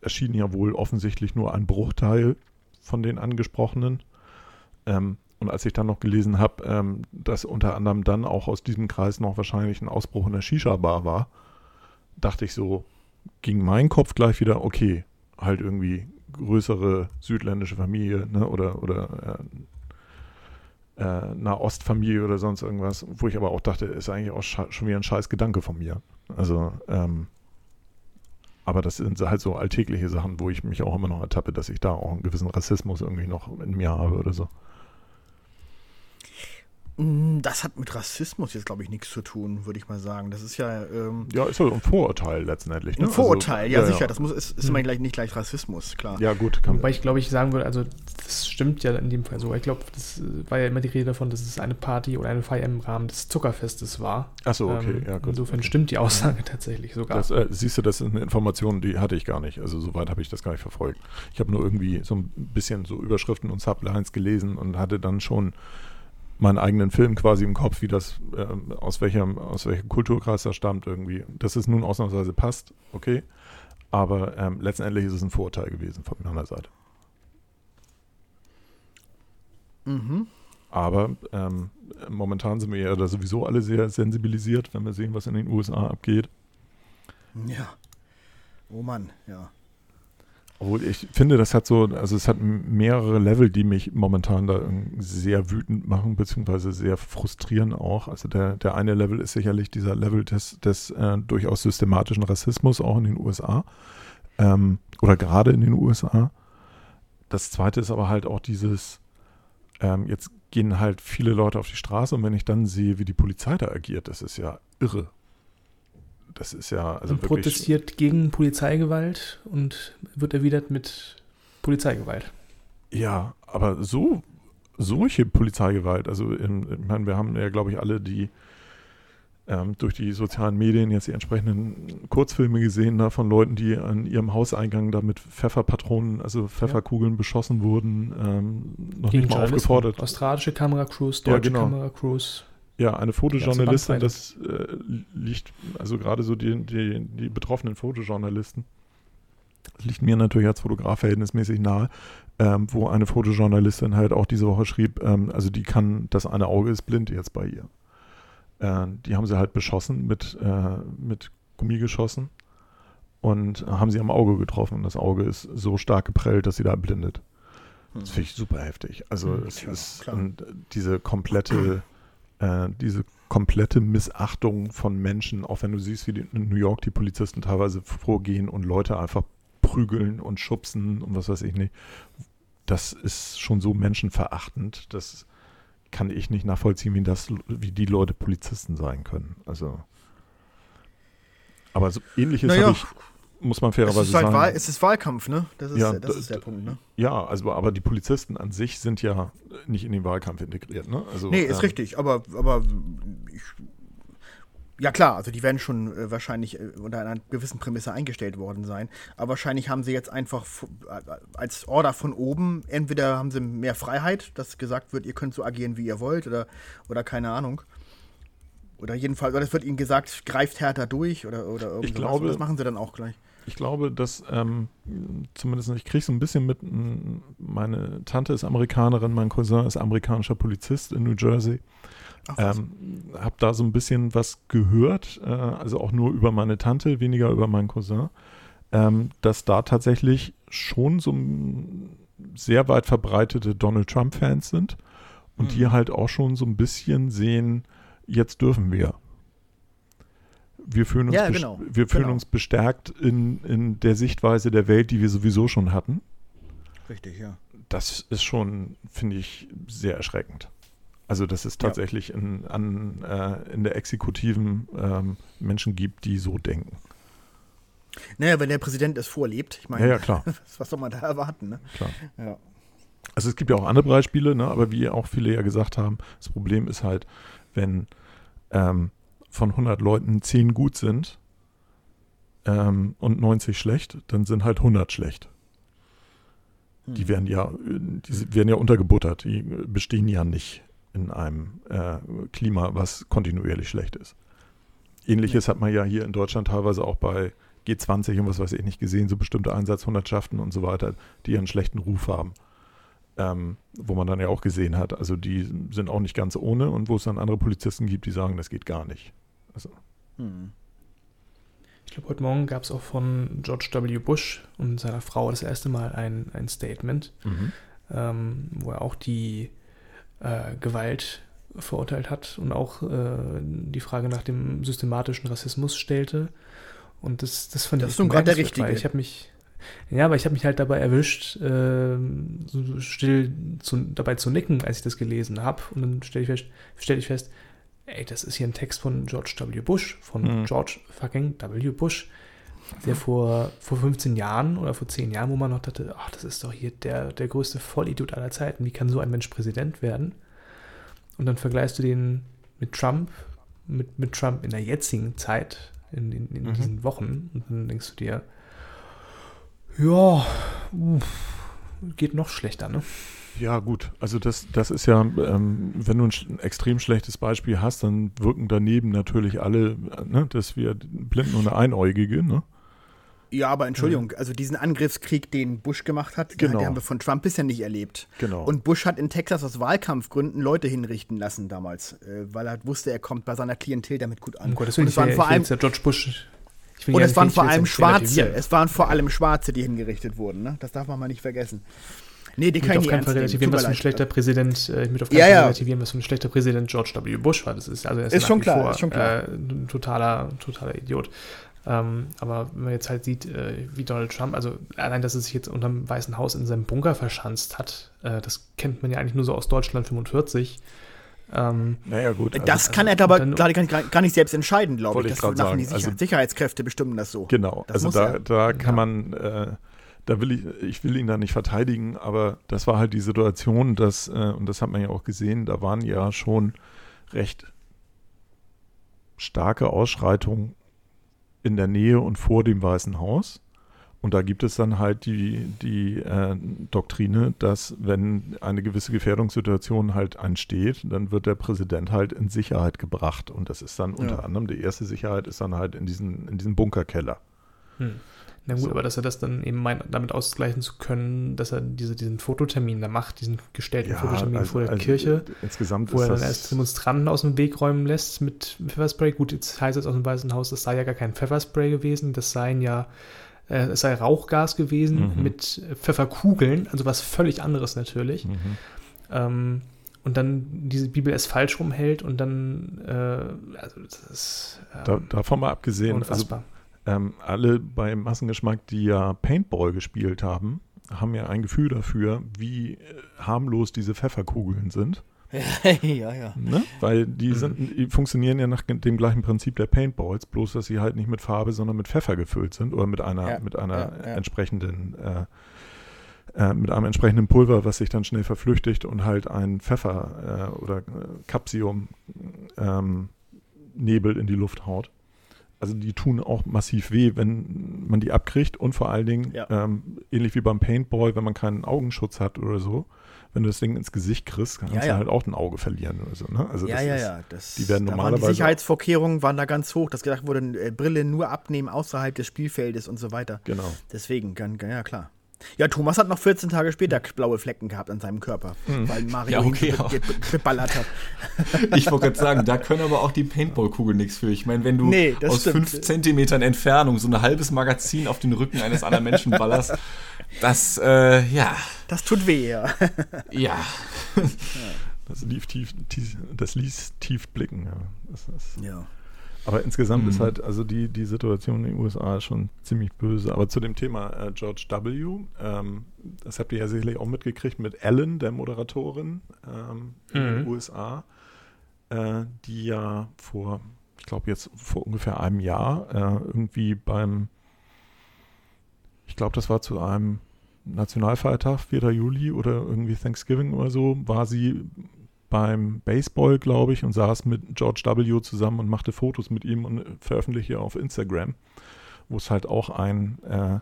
erschien ja wohl offensichtlich nur ein Bruchteil von den Angesprochenen. Ähm, und als ich dann noch gelesen habe, ähm, dass unter anderem dann auch aus diesem Kreis noch wahrscheinlich ein Ausbruch in der Shisha-Bar war, dachte ich so, ging mein Kopf gleich wieder, okay, halt irgendwie größere südländische Familie ne, oder, oder äh, äh, Nahostfamilie oder sonst irgendwas, wo ich aber auch dachte, ist eigentlich auch schon wieder ein scheiß Gedanke von mir. Also, ähm, aber das sind halt so alltägliche Sachen, wo ich mich auch immer noch ertappe, dass ich da auch einen gewissen Rassismus irgendwie noch in mir habe oder so. Mm, das hat mit Rassismus jetzt, glaube ich, nichts zu tun, würde ich mal sagen. Das ist ja. Ähm, ja, ist ja ein Vorurteil letztendlich. Ne? Ein Vorurteil, also, ja, ja, sicher. Ja. Das muss, ist, ist hm. immer gleich, nicht gleich Rassismus, klar. Ja, gut. Wobei ich, glaube ich, sagen würde, also, das stimmt ja in dem Fall so. Ich glaube, das war ja immer die Rede davon, dass es eine Party oder eine Feier im Rahmen des Zuckerfestes war. Achso, okay, ähm, ja, gut. Insofern okay. stimmt die Aussage tatsächlich sogar. Das, äh, siehst du, das ist eine Information, die hatte ich gar nicht. Also, soweit habe ich das gar nicht verfolgt. Ich habe nur irgendwie so ein bisschen so Überschriften und Sublines gelesen und hatte dann schon meinen eigenen Film quasi im Kopf, wie das, äh, aus, welchem, aus welchem Kulturkreis das stammt irgendwie. Dass es nun ausnahmsweise passt, okay. Aber ähm, letztendlich ist es ein Vorurteil gewesen von meiner Seite. Mhm. Aber ähm, momentan sind wir ja da sowieso alle sehr sensibilisiert, wenn wir sehen, was in den USA abgeht. Ja. Oh Mann, ja. Obwohl ich finde, das hat so, also es hat mehrere Level, die mich momentan da sehr wütend machen, beziehungsweise sehr frustrieren auch. Also der, der eine Level ist sicherlich dieser Level des, des äh, durchaus systematischen Rassismus auch in den USA ähm, oder gerade in den USA. Das zweite ist aber halt auch dieses, ähm, jetzt gehen halt viele Leute auf die Straße und wenn ich dann sehe, wie die Polizei da agiert, das ist ja irre. Das ist ja also und protestiert gegen Polizeigewalt und wird erwidert mit Polizeigewalt. Ja, aber so solche Polizeigewalt, also in, ich meine, wir haben ja, glaube ich, alle die ähm, durch die sozialen Medien jetzt die entsprechenden Kurzfilme gesehen da von Leuten, die an ihrem Hauseingang da mit Pfefferpatronen, also Pfefferkugeln ja. beschossen wurden, ähm, noch Gegen nicht mal aufgefordert. Australische Kameracrews, deutsche ja, genau. Kameracrews. Ja, eine Fotojournalistin, das äh, liegt, also gerade so die, die, die betroffenen Fotojournalisten, liegt mir natürlich als Fotograf verhältnismäßig nahe, ähm, wo eine Fotojournalistin halt auch diese Woche schrieb, ähm, also die kann, das eine Auge ist blind jetzt bei ihr. Äh, die haben sie halt beschossen mit, äh, mit Gummigeschossen und haben sie am Auge getroffen. Und das Auge ist so stark geprellt, dass sie da blindet. Das hm. finde ich super heftig. Also hm, es ist diese komplette äh, diese komplette Missachtung von Menschen, auch wenn du siehst, wie in New York die Polizisten teilweise vorgehen und Leute einfach prügeln und schubsen und was weiß ich nicht. Das ist schon so menschenverachtend, das kann ich nicht nachvollziehen, wie, das, wie die Leute Polizisten sein können. Also. Aber so ähnliches naja. habe ich muss man fairerweise es ist halt sagen. Wahl, es ist Wahlkampf, ne? Das ist, ja, das ist der Punkt, ne? Ja, also aber die Polizisten an sich sind ja nicht in den Wahlkampf integriert, ne? Also, nee, ist ähm, richtig, aber, aber ich, ja klar, also die werden schon äh, wahrscheinlich äh, unter einer gewissen Prämisse eingestellt worden sein. Aber wahrscheinlich haben sie jetzt einfach äh, als Order von oben, entweder haben sie mehr Freiheit, dass gesagt wird, ihr könnt so agieren, wie ihr wollt, oder, oder keine Ahnung. Oder jedenfalls, oder es wird ihnen gesagt, greift härter durch oder, oder irgendwas. Ich glaube, das machen sie dann auch gleich. Ich glaube, dass ähm, zumindest, ich kriege so ein bisschen mit, meine Tante ist Amerikanerin, mein Cousin ist amerikanischer Polizist in New Jersey. Ähm, habe da so ein bisschen was gehört, äh, also auch nur über meine Tante, weniger über meinen Cousin, ähm, dass da tatsächlich schon so sehr weit verbreitete Donald Trump-Fans sind und mhm. die halt auch schon so ein bisschen sehen, jetzt dürfen wir. Wir fühlen uns, ja, genau. wir fühlen genau. uns bestärkt in, in der Sichtweise der Welt, die wir sowieso schon hatten. Richtig, ja. Das ist schon, finde ich, sehr erschreckend. Also, dass es tatsächlich ja. in, an, äh, in der Exekutiven ähm, Menschen gibt, die so denken. Naja, wenn der Präsident es vorlebt, ich meine, ja, ja, klar. was soll man da erwarten? Ne? Klar. Ja. Also es gibt ja auch andere Beispiele, ne? aber wie auch viele ja gesagt haben, das Problem ist halt, wenn ähm, von 100 Leuten 10 gut sind ähm, und 90 schlecht, dann sind halt 100 schlecht. Die hm. werden ja, die werden ja untergebuttert, die bestehen ja nicht in einem äh, Klima, was kontinuierlich schlecht ist. Ähnliches ja. hat man ja hier in Deutschland teilweise auch bei G20 und was weiß ich nicht gesehen, so bestimmte Einsatzhundertschaften und so weiter, die einen schlechten Ruf haben ähm, wo man dann ja auch gesehen hat, also die sind auch nicht ganz ohne und wo es dann andere Polizisten gibt, die sagen, das geht gar nicht. Also. Hm. Ich glaube, heute Morgen gab es auch von George W. Bush und seiner Frau das erste Mal ein, ein Statement, mhm. ähm, wo er auch die äh, Gewalt verurteilt hat und auch äh, die Frage nach dem systematischen Rassismus stellte. Und das, das fand das ich. Das ist gerade der richtige. Ich habe mich, ja, aber ich habe mich halt dabei erwischt, äh, so still zu, dabei zu nicken, als ich das gelesen habe. Und dann stelle ich, fest, stell ich fest, ey, das ist hier ein Text von George W. Bush, von mhm. George fucking W. Bush, der vor, vor 15 Jahren oder vor 10 Jahren, wo man noch dachte, ach, das ist doch hier der, der größte Vollidiot aller Zeiten, wie kann so ein Mensch Präsident werden? Und dann vergleichst du den mit Trump, mit, mit Trump in der jetzigen Zeit, in, in, in mhm. diesen Wochen, und dann denkst du dir, ja, geht noch schlechter, ne? Ja, gut. Also das, das ist ja, ähm, wenn du ein extrem schlechtes Beispiel hast, dann wirken daneben natürlich alle, ne, dass wir Blinden und Einäugige, ne? Ja, aber Entschuldigung, also diesen Angriffskrieg, den Bush gemacht hat, genau. den haben wir von Trump bisher nicht erlebt. Genau. Und Bush hat in Texas aus Wahlkampfgründen Leute hinrichten lassen damals, äh, weil er wusste, er kommt bei seiner Klientel damit gut an. Um Gottes Willen, und es waren vor allem ja George Bush und es waren vor allem Schwarze. Es waren vor allem Schwarze, die hingerichtet wurden. Ne? Das darf man mal nicht vergessen. Nee, die kann ich nicht relativieren, was für ein schlechter Präsident, äh, ich möchte auf keinen ja, Fall ja. relativieren, was für ein schlechter Präsident George W. Bush war. Das ist also ist, ist schon klar, vor, ist schon klar. Äh, ein totaler, totaler Idiot. Ähm, aber wenn man jetzt halt sieht, äh, wie Donald Trump, also allein, dass er sich jetzt unterm Weißen Haus in seinem Bunker verschanzt hat, äh, das kennt man ja eigentlich nur so aus Deutschland 45. Ähm, naja, gut. Also, das kann er aber gar nicht, gar nicht selbst entscheiden, glaube ich. Das ich sagen. die Sicher also, Sicherheitskräfte bestimmen das so. Genau, das also da, da kann ja. man, äh, da will ich, ich will ihn da nicht verteidigen, aber das war halt die Situation, dass, äh, und das hat man ja auch gesehen, da waren ja schon recht starke Ausschreitungen in der Nähe und vor dem Weißen Haus. Und da gibt es dann halt die, die äh, Doktrine, dass wenn eine gewisse Gefährdungssituation halt entsteht, dann wird der Präsident halt in Sicherheit gebracht. Und das ist dann ja. unter anderem, die erste Sicherheit ist dann halt in diesen, in diesem Bunkerkeller. Hm. Na gut, so. aber dass er das dann eben meint, damit ausgleichen zu können, dass er diese, diesen Fototermin da macht, diesen gestellten ja, Fototermin also, vor der also Kirche, insgesamt wo er dann erst Demonstranten aus dem Weg räumen lässt mit Pfefferspray. Gut, jetzt heißt es aus dem Weißen Haus, das sei ja gar kein Pfefferspray gewesen, das seien ja äh, es sei Rauchgas gewesen mhm. mit Pfefferkugeln, also was völlig anderes natürlich. Mhm. Ähm, und dann diese Bibel es falsch rumhält und dann, äh, also das ist. Ähm, da, davon mal abgesehen, unfassbar. Also, ähm, alle beim Massengeschmack, die ja Paintball gespielt haben, haben ja ein Gefühl dafür, wie äh, harmlos diese Pfefferkugeln sind. ja, ja. Ne? Weil die, sind, die funktionieren ja nach dem gleichen Prinzip der Paintballs, bloß dass sie halt nicht mit Farbe, sondern mit Pfeffer gefüllt sind oder mit einer, ja, mit einer ja, entsprechenden äh, äh, mit einem entsprechenden Pulver, was sich dann schnell verflüchtigt und halt ein Pfeffer äh, oder Capsium ähm, Nebel in die Luft haut. Also die tun auch massiv weh, wenn man die abkriegt und vor allen Dingen, ja. ähm, ähnlich wie beim Paintball, wenn man keinen Augenschutz hat oder so, wenn du das Ding ins Gesicht kriegst, kannst ja, ja. du halt auch ein Auge verlieren oder so. Ne? Also ja, ja, ja. Das, die werden normalerweise. Waren die Sicherheitsvorkehrungen waren da ganz hoch, dass gedacht wurde, äh, Brille nur abnehmen außerhalb des Spielfeldes und so weiter. Genau. Deswegen, ja klar. Ja, Thomas hat noch 14 Tage später blaue Flecken gehabt an seinem Körper, hm. weil Mario ja, okay, ihn geballert hat. ich wollte gerade sagen, da können aber auch die Paintball-Kugeln nichts für. Ich meine, wenn du nee, aus stimmt. 5 Zentimetern Entfernung so ein halbes Magazin auf den Rücken eines anderen Menschen ballerst, das, äh, ja. Das tut weh, ja. ja. Das lief tief, tief, das ließ tief blicken, ja. Das, das ja. Aber insgesamt mhm. ist halt, also die, die Situation in den USA schon ziemlich böse. Aber zu dem Thema äh, George W., ähm, das habt ihr ja sicherlich auch mitgekriegt mit Ellen, der Moderatorin ähm, in den mhm. USA, äh, die ja vor, ich glaube jetzt vor ungefähr einem Jahr äh, irgendwie beim, ich glaube, das war zu einem Nationalfeiertag, 4. Juli oder irgendwie Thanksgiving oder so, war sie beim Baseball, glaube ich, und saß mit George W. zusammen und machte Fotos mit ihm und veröffentlichte auf Instagram, wo es halt auch ein, äh,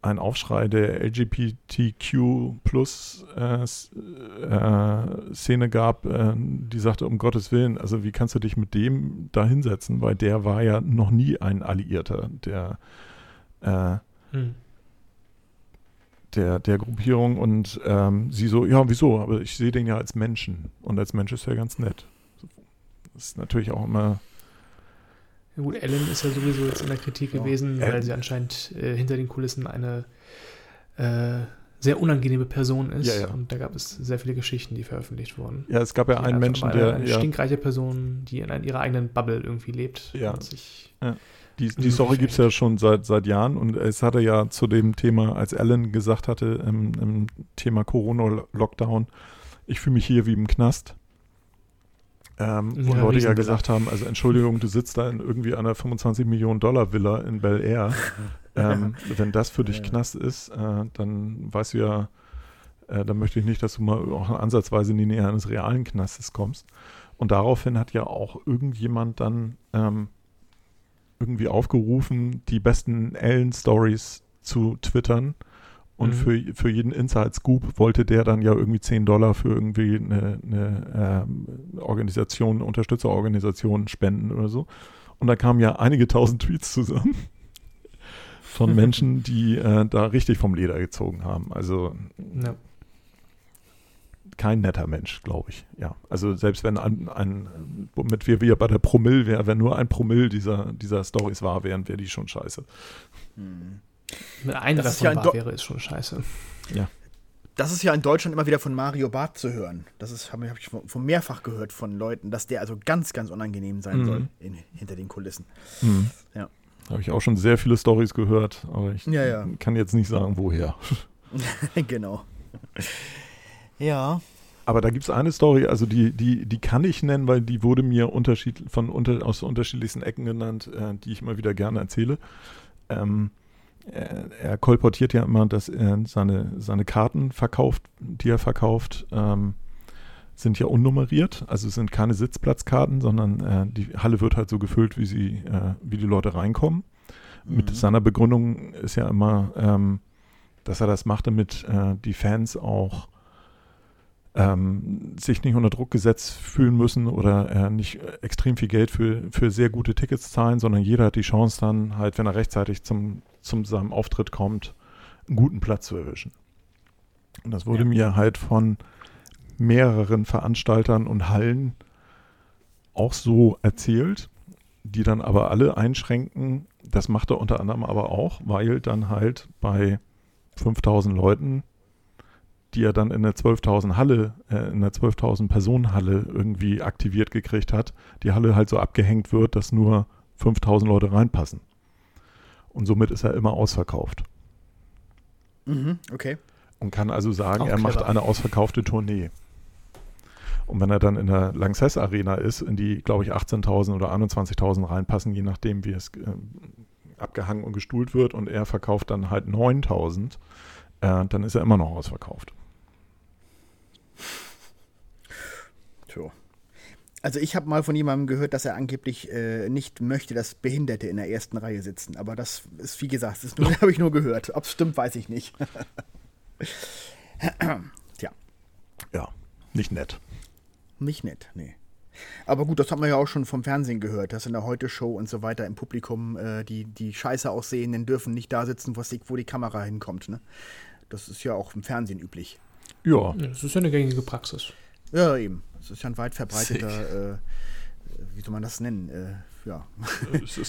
ein Aufschrei der LGBTQ plus äh, äh, gab, äh, die sagte, um Gottes Willen, also wie kannst du dich mit dem da hinsetzen, weil der war ja noch nie ein Alliierter der äh, hm der, der Gruppierung und ähm, sie so, ja, wieso? Aber ich sehe den ja als Menschen und als Mensch ist er ganz nett. Das ist natürlich auch immer. Ja gut, Ellen ist ja sowieso jetzt in der Kritik ja. gewesen, weil sie anscheinend äh, hinter den Kulissen eine äh, sehr unangenehme Person ist. Ja, ja. Und da gab es sehr viele Geschichten, die veröffentlicht wurden. Ja, es gab ja einen Menschen, der. Eine stinkreiche Person, die in ihrer eigenen Bubble irgendwie lebt. Ja. Und sich ja. Die, die Story gibt es ja schon seit, seit Jahren und es hatte ja zu dem Thema, als Alan gesagt hatte, im, im Thema Corona-Lockdown, ich fühle mich hier wie im Knast. Ähm, ja, wo Leute ja gesagt haben, also Entschuldigung, du sitzt da in irgendwie einer 25 Millionen Dollar Villa in Bel Air. ähm, wenn das für dich ja. Knast ist, äh, dann weißt du ja, äh, dann möchte ich nicht, dass du mal auch ansatzweise in die Nähe eines realen Knastes kommst. Und daraufhin hat ja auch irgendjemand dann ähm, irgendwie aufgerufen, die besten Ellen-Stories zu twittern. Und mhm. für, für jeden Inside-Scoop wollte der dann ja irgendwie 10 Dollar für irgendwie eine, eine ähm, Organisation, Unterstützerorganisation spenden oder so. Und da kamen ja einige tausend Tweets zusammen von Menschen, die äh, da richtig vom Leder gezogen haben. Also ja kein netter Mensch, glaube ich. Ja, also selbst wenn ein, ein mit wir wir bei der Promille wäre, wenn nur ein Promille dieser, dieser Stories wahr wären, wäre die schon scheiße. Hm. Mit einer davon ja wahr wäre, ist schon scheiße. Ja. Das ist ja in Deutschland immer wieder von Mario Barth zu hören. Das habe hab ich von mehrfach gehört von Leuten, dass der also ganz, ganz unangenehm sein mhm. soll in, hinter den Kulissen. Mhm. Ja. Habe ich auch schon sehr viele Stories gehört, aber ich ja, ja. kann jetzt nicht sagen, woher. genau. Ja. Aber da gibt es eine Story, also die, die, die kann ich nennen, weil die wurde mir unterschied, von unter, aus unterschiedlichsten Ecken genannt, äh, die ich immer wieder gerne erzähle. Ähm, er, er, kolportiert ja immer, dass er seine, seine Karten verkauft, die er verkauft, ähm, sind ja unnummeriert, also sind keine Sitzplatzkarten, sondern äh, die Halle wird halt so gefüllt, wie sie, äh, wie die Leute reinkommen. Mhm. Mit seiner Begründung ist ja immer, ähm, dass er das macht, damit äh, die Fans auch ähm, sich nicht unter Druck gesetzt fühlen müssen oder äh, nicht extrem viel Geld für, für sehr gute Tickets zahlen, sondern jeder hat die Chance dann halt, wenn er rechtzeitig zum, zum seinem Auftritt kommt, einen guten Platz zu erwischen. Und das wurde ja. mir halt von mehreren Veranstaltern und Hallen auch so erzählt, die dann aber alle einschränken. Das macht er unter anderem aber auch, weil dann halt bei 5000 Leuten die er dann in der 12.000 Halle, äh, in der 12.000 Personen Halle irgendwie aktiviert gekriegt hat, die Halle halt so abgehängt wird, dass nur 5.000 Leute reinpassen. Und somit ist er immer ausverkauft. Mhm, okay. Und kann also sagen, Auch er clever. macht eine ausverkaufte Tournee. Und wenn er dann in der Lanxess Arena ist, in die, glaube ich, 18.000 oder 21.000 reinpassen, je nachdem, wie es äh, abgehangen und gestuhlt wird, und er verkauft dann halt 9.000, äh, dann ist er immer noch ausverkauft. Tja. Also ich habe mal von jemandem gehört, dass er angeblich äh, nicht möchte, dass Behinderte in der ersten Reihe sitzen. Aber das ist, wie gesagt, das habe ich nur gehört. Ob es stimmt, weiß ich nicht. Tja. Ja, nicht nett. Nicht nett, nee. Aber gut, das hat man ja auch schon vom Fernsehen gehört, dass in der Heute-Show und so weiter im Publikum äh, die, die scheiße aussehenden dürfen nicht da sitzen, wo die, wo die Kamera hinkommt. Ne? Das ist ja auch im Fernsehen üblich. Ja. Das ist ja eine gängige Praxis. Ja, eben. Das ist ja ein weit verbreiteter, äh, wie soll man das nennen? Äh, ja.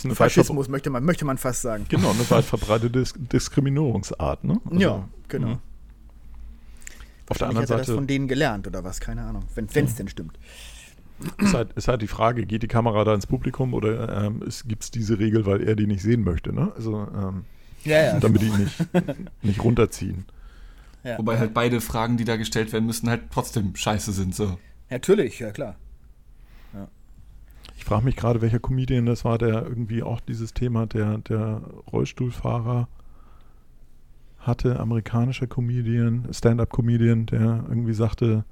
Faschismus möchte man, möchte man fast sagen. Genau, eine weit verbreitete Dis Diskriminierungsart, ne? Also, ja, genau. Mh. Auf der anderen Seite. das von denen gelernt oder was? Keine Ahnung. Wenn es ja. denn stimmt. Ist halt, ist halt die Frage, geht die Kamera da ins Publikum oder ähm, gibt es diese Regel, weil er die nicht sehen möchte, ne? Also, ähm, ja, ja, damit die nicht, nicht runterziehen. Ja. Wobei halt beide Fragen, die da gestellt werden müssen, halt trotzdem scheiße sind. So. Natürlich, ja klar. Ja. Ich frage mich gerade, welcher Comedian das war, der irgendwie auch dieses Thema der, der Rollstuhlfahrer hatte, amerikanischer Comedian, Stand-up-Comedian, der irgendwie sagte,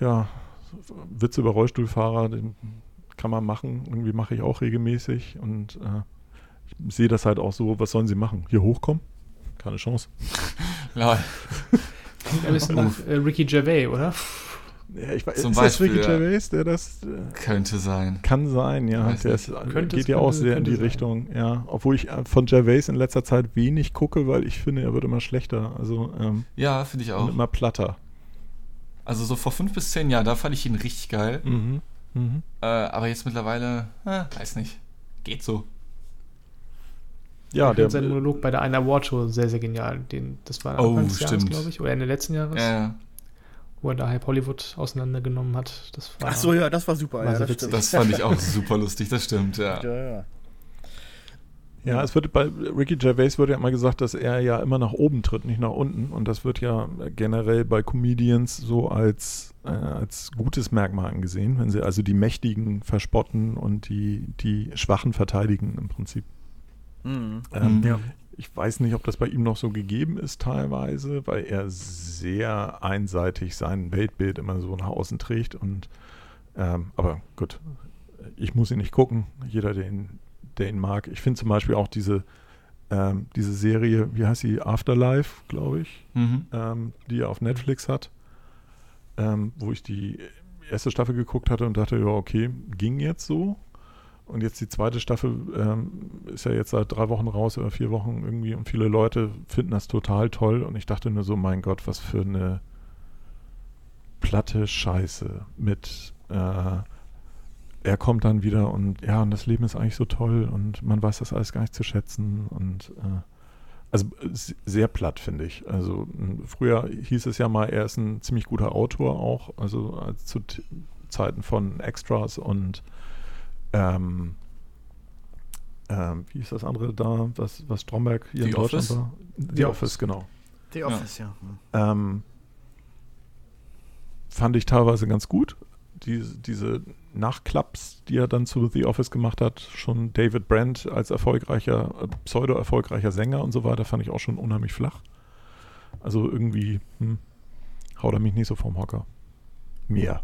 ja, Witze über Rollstuhlfahrer, den kann man machen, irgendwie mache ich auch regelmäßig und äh, ich sehe das halt auch so, was sollen sie machen? Hier hochkommen? Keine Chance. Ja. Ein bisschen nach äh, Ricky Gervais, oder? Ja, ich weiß, Zum ist Beispiel, das Ricky Gervais, der das. Äh, könnte sein. Kann sein, ja. Der ist, könnte, geht ja auch sehr in die sein. Richtung, ja. Obwohl ich äh, von Gervais in letzter Zeit wenig gucke, weil ich finde, er wird immer schlechter. Also, ähm, ja, finde ich auch. immer platter. Also so vor fünf bis zehn Jahren, da fand ich ihn richtig geil. Mhm. Mhm. Äh, aber jetzt mittlerweile, äh, weiß nicht. Geht so. Ja, der sein Monolog bei der einen Awardshow sehr, sehr genial. Den, das war Anfang oh, des Jahres, glaube ich, oder Ende letzten Jahres. Ja. Wo er da Hype Hollywood auseinandergenommen hat. Das war, Ach so, ja, das war super. War ja, das, das, fand ich auch super lustig, das stimmt, ja. Ja, ja. Ja, es wird bei Ricky Gervais wird ja immer gesagt, dass er ja immer nach oben tritt, nicht nach unten. Und das wird ja generell bei Comedians so als, äh, als gutes Merkmal angesehen, wenn sie also die Mächtigen verspotten und die, die Schwachen verteidigen im Prinzip. Mhm. Ähm, ja. Ich weiß nicht, ob das bei ihm noch so gegeben ist teilweise, weil er sehr einseitig sein Weltbild immer so nach außen trägt. Und ähm, aber gut, ich muss ihn nicht gucken. Jeder, der ihn, der ihn mag. Ich finde zum Beispiel auch diese, ähm, diese Serie, wie heißt sie, Afterlife, glaube ich, mhm. ähm, die er auf Netflix hat, ähm, wo ich die erste Staffel geguckt hatte und dachte, ja, okay, ging jetzt so. Und jetzt die zweite Staffel ähm, ist ja jetzt seit drei Wochen raus oder vier Wochen irgendwie und viele Leute finden das total toll. Und ich dachte nur so, mein Gott, was für eine platte Scheiße mit äh, er kommt dann wieder und ja, und das Leben ist eigentlich so toll und man weiß das alles gar nicht zu schätzen und äh, also sehr platt, finde ich. Also früher hieß es ja mal, er ist ein ziemlich guter Autor auch, also zu Zeiten von Extras und ähm, ähm, wie ist das andere da, was, was Stromberg hier The in Deutschland Office? war? The, The Office, Office, genau. The Office, ja. ja. Ähm, fand ich teilweise ganz gut. Die, diese Nachklaps, die er dann zu The Office gemacht hat, schon David Brent als erfolgreicher, äh, pseudo-erfolgreicher Sänger und so weiter, fand ich auch schon unheimlich flach. Also irgendwie hm, haut er mich nicht so vom Hocker. Mehr.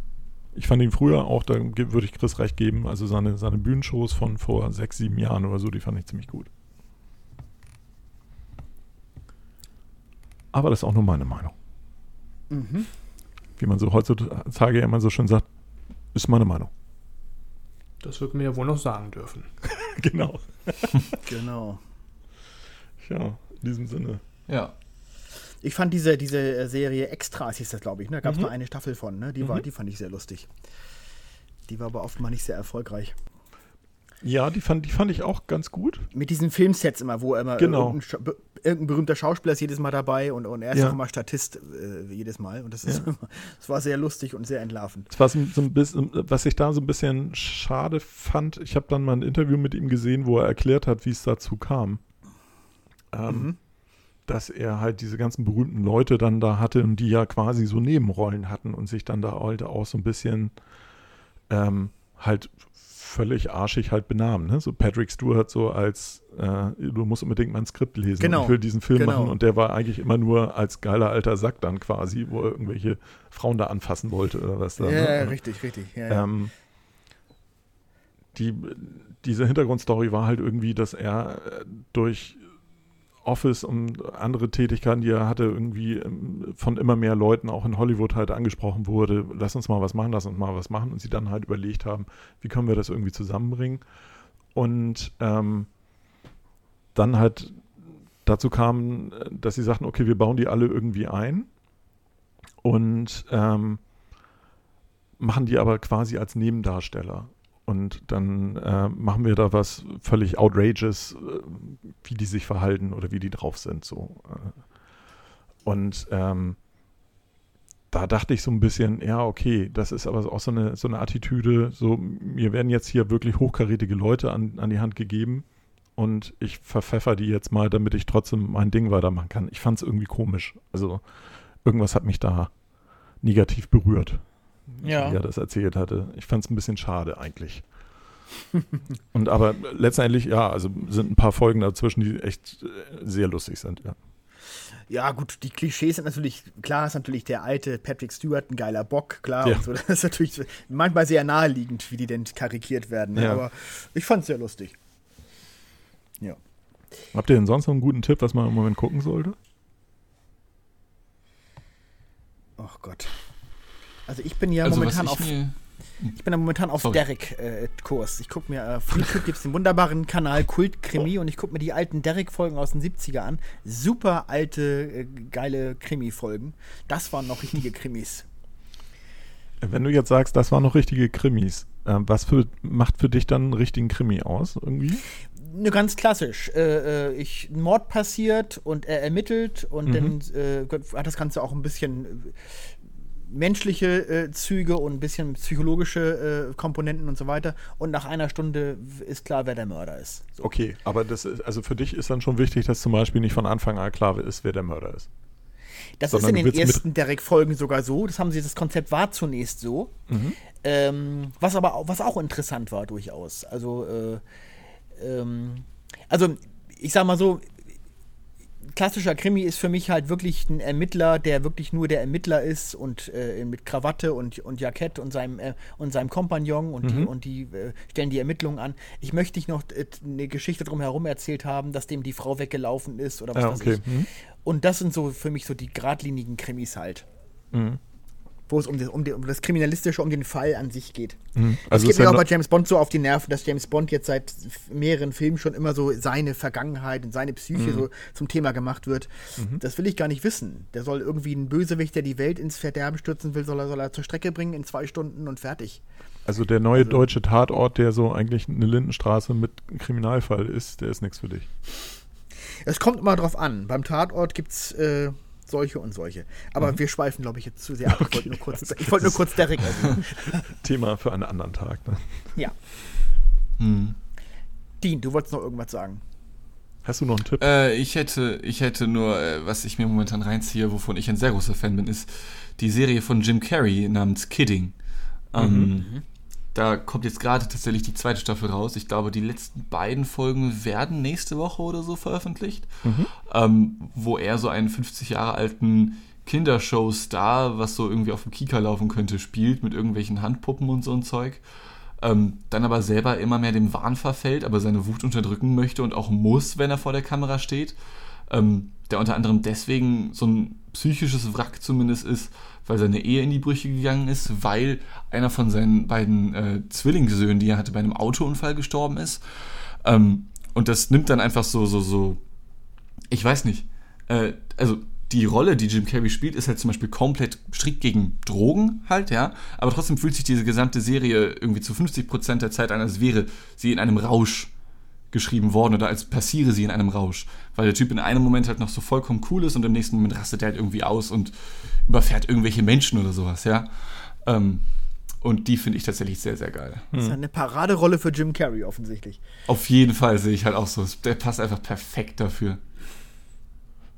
Ich fand ihn früher auch, da würde ich Chris recht geben, also seine, seine Bühnenshows von vor sechs, sieben Jahren oder so, die fand ich ziemlich gut. Aber das ist auch nur meine Meinung. Mhm. Wie man so heutzutage immer so schön sagt, ist meine Meinung. Das wird mir ja wohl noch sagen dürfen. genau. genau. Ja, in diesem Sinne. Ja. Ich fand diese, diese äh, Serie Extras, hieß das, glaube ich. Da ne? gab es mhm. nur eine Staffel von. Ne? Die, mhm. war, die fand ich sehr lustig. Die war aber oft mal nicht sehr erfolgreich. Ja, die fand, die fand ich auch ganz gut. Mit diesen Filmsets immer, wo immer genau. irgendein, irgendein, berühmter Schauspieler ist jedes Mal dabei und, und er ist ja. auch immer Statist äh, jedes Mal. Und das, ist ja. das war sehr lustig und sehr entlarvend. Das war so, so ein bisschen, was ich da so ein bisschen schade fand, ich habe dann mal ein Interview mit ihm gesehen, wo er erklärt hat, wie es dazu kam. Ähm, mhm dass er halt diese ganzen berühmten Leute dann da hatte und die ja quasi so Nebenrollen hatten und sich dann da halt auch so ein bisschen ähm, halt völlig arschig halt benahmen. Ne? So Patrick Stewart so als, äh, du musst unbedingt mein Skript lesen. Genau. Ich will diesen Film Genau. machen und der war eigentlich immer nur als geiler alter Sack dann quasi, wo er irgendwelche Frauen da anfassen wollte oder was da. Ja, ne? ja, richtig, richtig. Ja. Ähm, die, diese Hintergrundstory war halt irgendwie, dass er durch Office und andere Tätigkeiten, die er hatte, irgendwie ähm, von immer mehr Leuten auch in Hollywood halt angesprochen wurde, lass uns mal was machen, lass uns mal was machen und sie dann halt überlegt haben, wie können wir das irgendwie zusammenbringen und ähm, dann halt dazu kam, dass sie sagten, okay, wir bauen die alle irgendwie ein und ähm, machen die aber quasi als Nebendarsteller. Und dann äh, machen wir da was völlig outrageous, äh, wie die sich verhalten oder wie die drauf sind. So. Äh. Und ähm, da dachte ich so ein bisschen, ja, okay, das ist aber auch so eine, so eine Attitüde, so, mir werden jetzt hier wirklich hochkarätige Leute an, an die Hand gegeben und ich verpfeffer die jetzt mal, damit ich trotzdem mein Ding weitermachen kann. Ich fand es irgendwie komisch. Also irgendwas hat mich da negativ berührt Ja. wie er das erzählt hatte. Ich fand es ein bisschen schade eigentlich. Und aber letztendlich, ja, also sind ein paar Folgen dazwischen, die echt äh, sehr lustig sind, ja. Ja, gut, die Klischees sind natürlich, klar ist natürlich der alte Patrick Stewart ein geiler Bock, klar. Ja. Und so. Das ist natürlich manchmal sehr naheliegend, wie die denn karikiert werden. Ne? Ja. Aber ich fand es sehr lustig. Ja. Habt ihr denn sonst noch einen guten Tipp, was man im Moment gucken sollte? Oh Gott. Also ich bin ja Also, momentan auf. ich mir, Ich bin ja momentan auf. Derek-Kurs. ich gucke mir, äh, auf YouTube gibt es den wunderbaren Kanal Kult Krimi und ich gucke mir die alten Derek-Folgen aus den 70er an. Super alte, äh, geile Krimi-Folgen. Das waren noch richtige Krimis. Wenn du jetzt sagst, das waren noch richtige Krimis, äh, was für, macht für dich dann einen richtigen Krimi aus irgendwie? Ne, ganz klassisch. Äh, äh, ich, ein Mord passiert und er ermittelt und dann äh, hat das Ganze auch ein bisschen äh, menschliche äh, Züge und ein bisschen psychologische äh, Komponenten und so weiter. Und nach einer Stunde ist klar, wer der Mörder ist. So. Okay, aber das ist, also für dich ist dann schon wichtig, dass zum Beispiel nicht von Anfang an klar ist, wer der Mörder ist. Das Sondern ist in den ersten Derek-Folgen sogar so. Das haben sie, das Konzept war zunächst so. Mhm. Ähm, was aber auch, was auch interessant war durchaus. Also, äh, ähm, also ich sag mal so, klassischer Krimi ist für mich halt wirklich ein Ermittler, der wirklich nur der Ermittler ist und äh, mit Krawatte und, und Jackett und seinem, äh, und seinem Kompagnon und die, und die äh, stellen die Ermittlungen an. Ich möchte nicht noch äh, eine Geschichte drumherum erzählt haben, dass dem die Frau weggelaufen ist oder was weiß okay. ich. Mhm. Und das sind so für mich so die geradlinigen Krimis halt. Mhm. Wo es um, das- um, die- um das Kriminalistische, um den Fall an sich geht. Mhm. Also es geht mir ja auch bei James Bond so auf die Nerven, dass James Bond jetzt seit mehreren Filmen schon immer so seine Vergangenheit und seine Mhm. Psyche so zum Thema gemacht wird. Das will ich gar nicht wissen. Der soll irgendwie ein Bösewicht, der die Welt ins Verderben stürzen will, soll er, soll er zur Strecke bringen in zwei Stunden und fertig. Also der neue deutsche Tatort, der so eigentlich eine Lindenstraße mit Kriminalfall ist, der ist nichts für dich. Es kommt immer drauf an. Beim Tatort gibt es äh, solche und solche. Aber wir schweifen, glaube ich, jetzt zu sehr ab. Ich wollte nur kurz, ich wollte nur kurz Derek erwähnen. Thema für einen anderen Tag. Ne? Ja. hm. Dean, du wolltest noch irgendwas sagen. Hast du noch einen Tipp? Äh, ich hätte, ich hätte nur, äh, was ich mir momentan reinziehe, wovon ich ein sehr großer Fan bin, ist die Serie von Jim Carrey namens Kidding. Ähm, Da kommt jetzt gerade tatsächlich die zweite Staffel raus. Ich glaube, die letzten beiden Folgen werden nächste Woche oder so veröffentlicht, ähm, wo er so einen 50 Jahre alten Kindershow-Star, was so irgendwie auf dem Kika laufen könnte, spielt mit irgendwelchen Handpuppen und so ein Zeug. Ähm, dann aber selber immer mehr dem Wahn verfällt, aber seine Wut unterdrücken möchte und auch muss, wenn er vor der Kamera steht. Ähm, der unter anderem deswegen so ein psychisches Wrack zumindest ist, weil seine Ehe in die Brüche gegangen ist, weil einer von seinen beiden äh, Zwillingssöhnen, die er hatte, bei einem Autounfall gestorben ist. Ähm, und das nimmt dann einfach so, so, so, ich weiß nicht, äh, also die Rolle, die Jim Carrey spielt, ist halt zum Beispiel komplett strikt gegen Drogen halt, ja. Aber trotzdem fühlt sich diese gesamte Serie irgendwie zu 50% der Zeit an, als wäre sie in einem Rausch geschrieben worden oder als passiere sie in einem Rausch. Weil der Typ in einem Moment halt noch so vollkommen cool ist und im nächsten Moment rastet er halt irgendwie aus und überfährt irgendwelche Menschen oder sowas, ja. Ähm, und die finde ich tatsächlich sehr, sehr geil. Das ist eine Paraderolle für Jim Carrey offensichtlich. Auf jeden Fall sehe ich halt auch so. Der passt einfach perfekt dafür.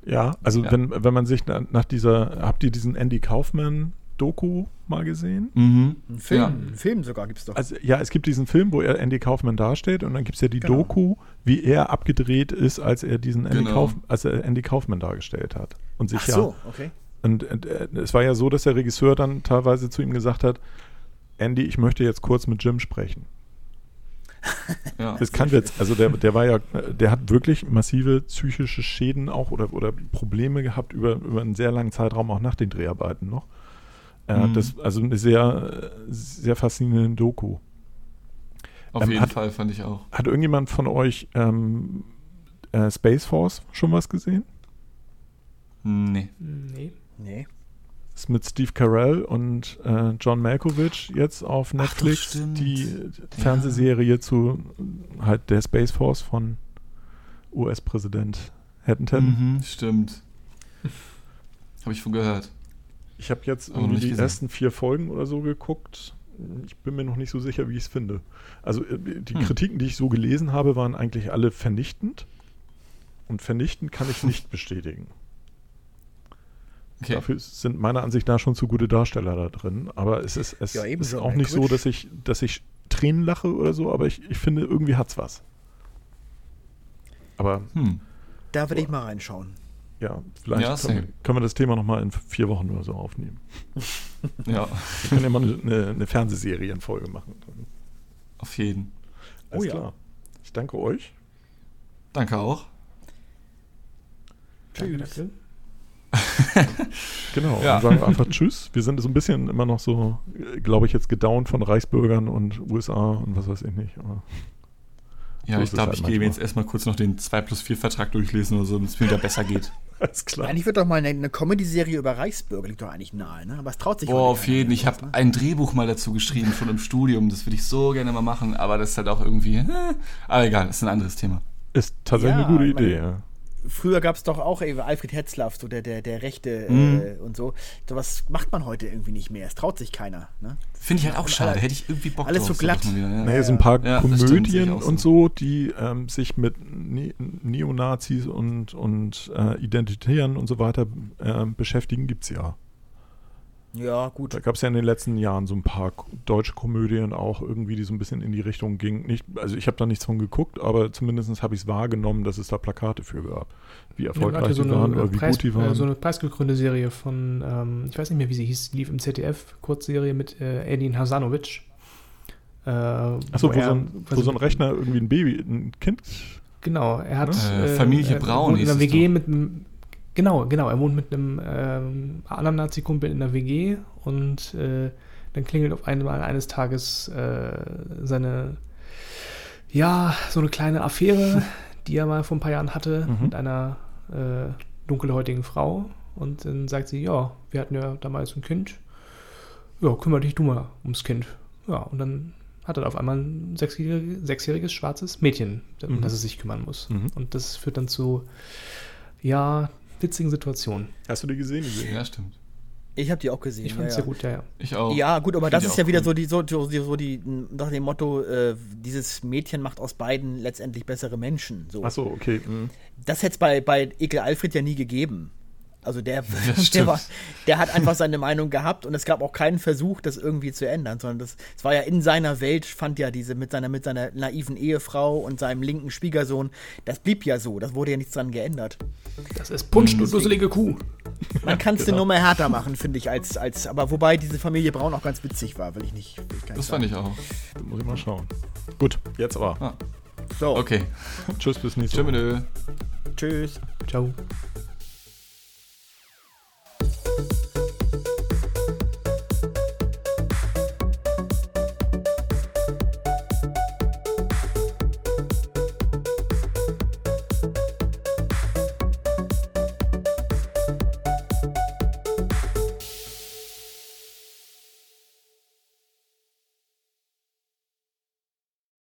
Ja, also ja. Wenn, wenn man sich nach dieser, habt ihr diesen Andy Kaufman Doku mal gesehen? Mhm. Ein Film, ja. Ein Film sogar gibt es doch. Also, ja, es gibt diesen Film, wo er Andy Kaufman dasteht und dann gibt es ja die genau. Doku, wie er abgedreht ist, als er diesen Andy, genau. Kauf, als er Andy Kaufman dargestellt hat. Und sich Ach so, ja, okay. Und, und äh, es war ja so, dass der Regisseur dann teilweise zu ihm gesagt hat, Andy, ich möchte jetzt kurz mit Jim sprechen. Ja. Das kann jetzt, also der, der war ja, der hat wirklich massive psychische Schäden auch oder, oder Probleme gehabt über, über einen sehr langen Zeitraum, auch nach den Dreharbeiten noch. Er mhm. das, also eine sehr, sehr faszinierende Doku. Auf ähm, jeden hat, Fall, fand ich auch. Hat irgendjemand von euch ähm, äh, Space Force schon was gesehen? Nee. Nee. Nee. Ist mit Steve Carell und äh, John Malkovich jetzt auf Netflix Ach, die Fernsehserie ja. zu halt der Space Force von US-Präsident Haddington. Mhm, stimmt. Habe ich von gehört. Ich habe jetzt irgendwie die gesehen. ersten vier Folgen oder so geguckt. Ich bin mir noch nicht so sicher, wie ich es finde. Also äh, die hm. Kritiken, die ich so gelesen habe, waren eigentlich alle vernichtend. Und vernichtend kann ich nicht bestätigen. Okay. Dafür sind meiner Ansicht nach schon zu gute Darsteller da drin. Aber es ist, es ja, ist auch nicht so, dass ich, dass ich Tränen lache oder so, aber ich, ich finde, irgendwie hat es was. Aber. Hm. Da würde ich mal reinschauen. Ja, vielleicht ja, können, können, wir das Thema nochmal in vier Wochen oder so aufnehmen. ja. Wir können ja mal eine, eine Fernsehserienfolge machen. Auf jeden. Alles oh ja. Klar. Ich danke euch. Danke auch. Tschüss. genau, ja. und sagen einfach Tschüss. Wir sind so ein bisschen immer noch so, glaube ich, jetzt gedownt von Reichsbürgern und USA und was weiß ich nicht. Aber ja, so ich glaube, halt ich gehe jetzt erstmal kurz noch den 2 plus 4 Vertrag durchlesen oder so, damit es mir wieder besser geht. Alles klar. Eigentlich wird doch mal eine, eine Comedy-Serie über Reichsbürger liegt doch eigentlich nahe, ne? Aber es traut sich Boah, auf jeden. Ich habe ne? ein Drehbuch mal dazu geschrieben von einem Studium. Das würde ich so gerne mal machen, aber das ist halt auch irgendwie. Äh, aber egal, das ist ein anderes Thema. Ist tatsächlich ja, eine gute Idee, ja früher gab es doch auch ey, Alfred Hetzlaff, so der, der, der Rechte mhm. äh, und so. was macht man heute irgendwie nicht mehr. Es traut sich keiner. Ne? Finde ich halt auch schade. Hätte ich irgendwie Bock Alles drauf, so glatt. Wieder, ja. Naja, so ein paar ja, Komödien und so, die ähm, sich mit ne Neonazis und, und äh, Identitären und so weiter äh, beschäftigen, gibt es ja. Ja, gut. Da gab es ja in den letzten Jahren so ein paar deutsche Komödien auch irgendwie, die so ein bisschen in die Richtung gingen. Nicht, also ich habe da nichts von geguckt, aber zumindest habe ich es wahrgenommen, dass es da Plakate für gab. Wie erfolgreich ja, so die waren oder wie Preis, gut die waren. So eine preisgekrönte Serie von, ähm, ich weiß nicht mehr, wie sie hieß, lief im ZDF, Kurzserie mit äh, Edin Hasanovic. Äh, Achso, wo, wo, so ein, wo so ein Rechner irgendwie ein Baby, ein Kind Genau, er hat äh, Familie Braun in einer WG mit einem Genau, genau. Er wohnt mit einem ähm, anderen Nazi-Kumpel in der WG und äh, dann klingelt auf einmal eines Tages äh, seine, ja, so eine kleine Affäre, die er mal vor ein paar Jahren hatte mhm. mit einer äh, dunkelhäutigen Frau. Und dann sagt sie, ja, wir hatten ja damals ein Kind. Ja, kümmere dich du mal ums Kind. Ja, und dann hat er auf einmal ein sechsjähriges, sechsjähriges schwarzes Mädchen, um mhm. das er sich kümmern muss. Mhm. Und das führt dann zu, ja, witzigen Situationen. Hast du die gesehen? Die? Ja, stimmt. Ich habe die auch gesehen. Ich fand ja, sehr gut, ja, ja. Ich auch. Ja, gut, aber das ist ja wieder cool. so die, so, so, so die, nach dem Motto, äh, dieses Mädchen macht aus beiden letztendlich bessere Menschen. So. Ach so, okay. Mhm. Das hätte es bei, bei Ekel Alfred ja nie gegeben. Also der, der, war, der, hat einfach seine Meinung gehabt und es gab auch keinen Versuch, das irgendwie zu ändern, sondern das, es war ja in seiner Welt, fand ja diese mit seiner, mit seiner naiven Ehefrau und seinem linken Schwiegersohn, das blieb ja so, das wurde ja nichts dran geändert. Das ist Punsch, du dusselige Kuh. Man kann es genau. nur mehr härter machen, finde ich, als, als, aber wobei diese Familie Braun auch ganz witzig war, will ich nicht. Will ich das fand ich auch. Da muss ich mal schauen. Gut, jetzt aber. Ah. So. Okay. Tschüss, bis nächste Woche. Tschüss. Ciao. thank you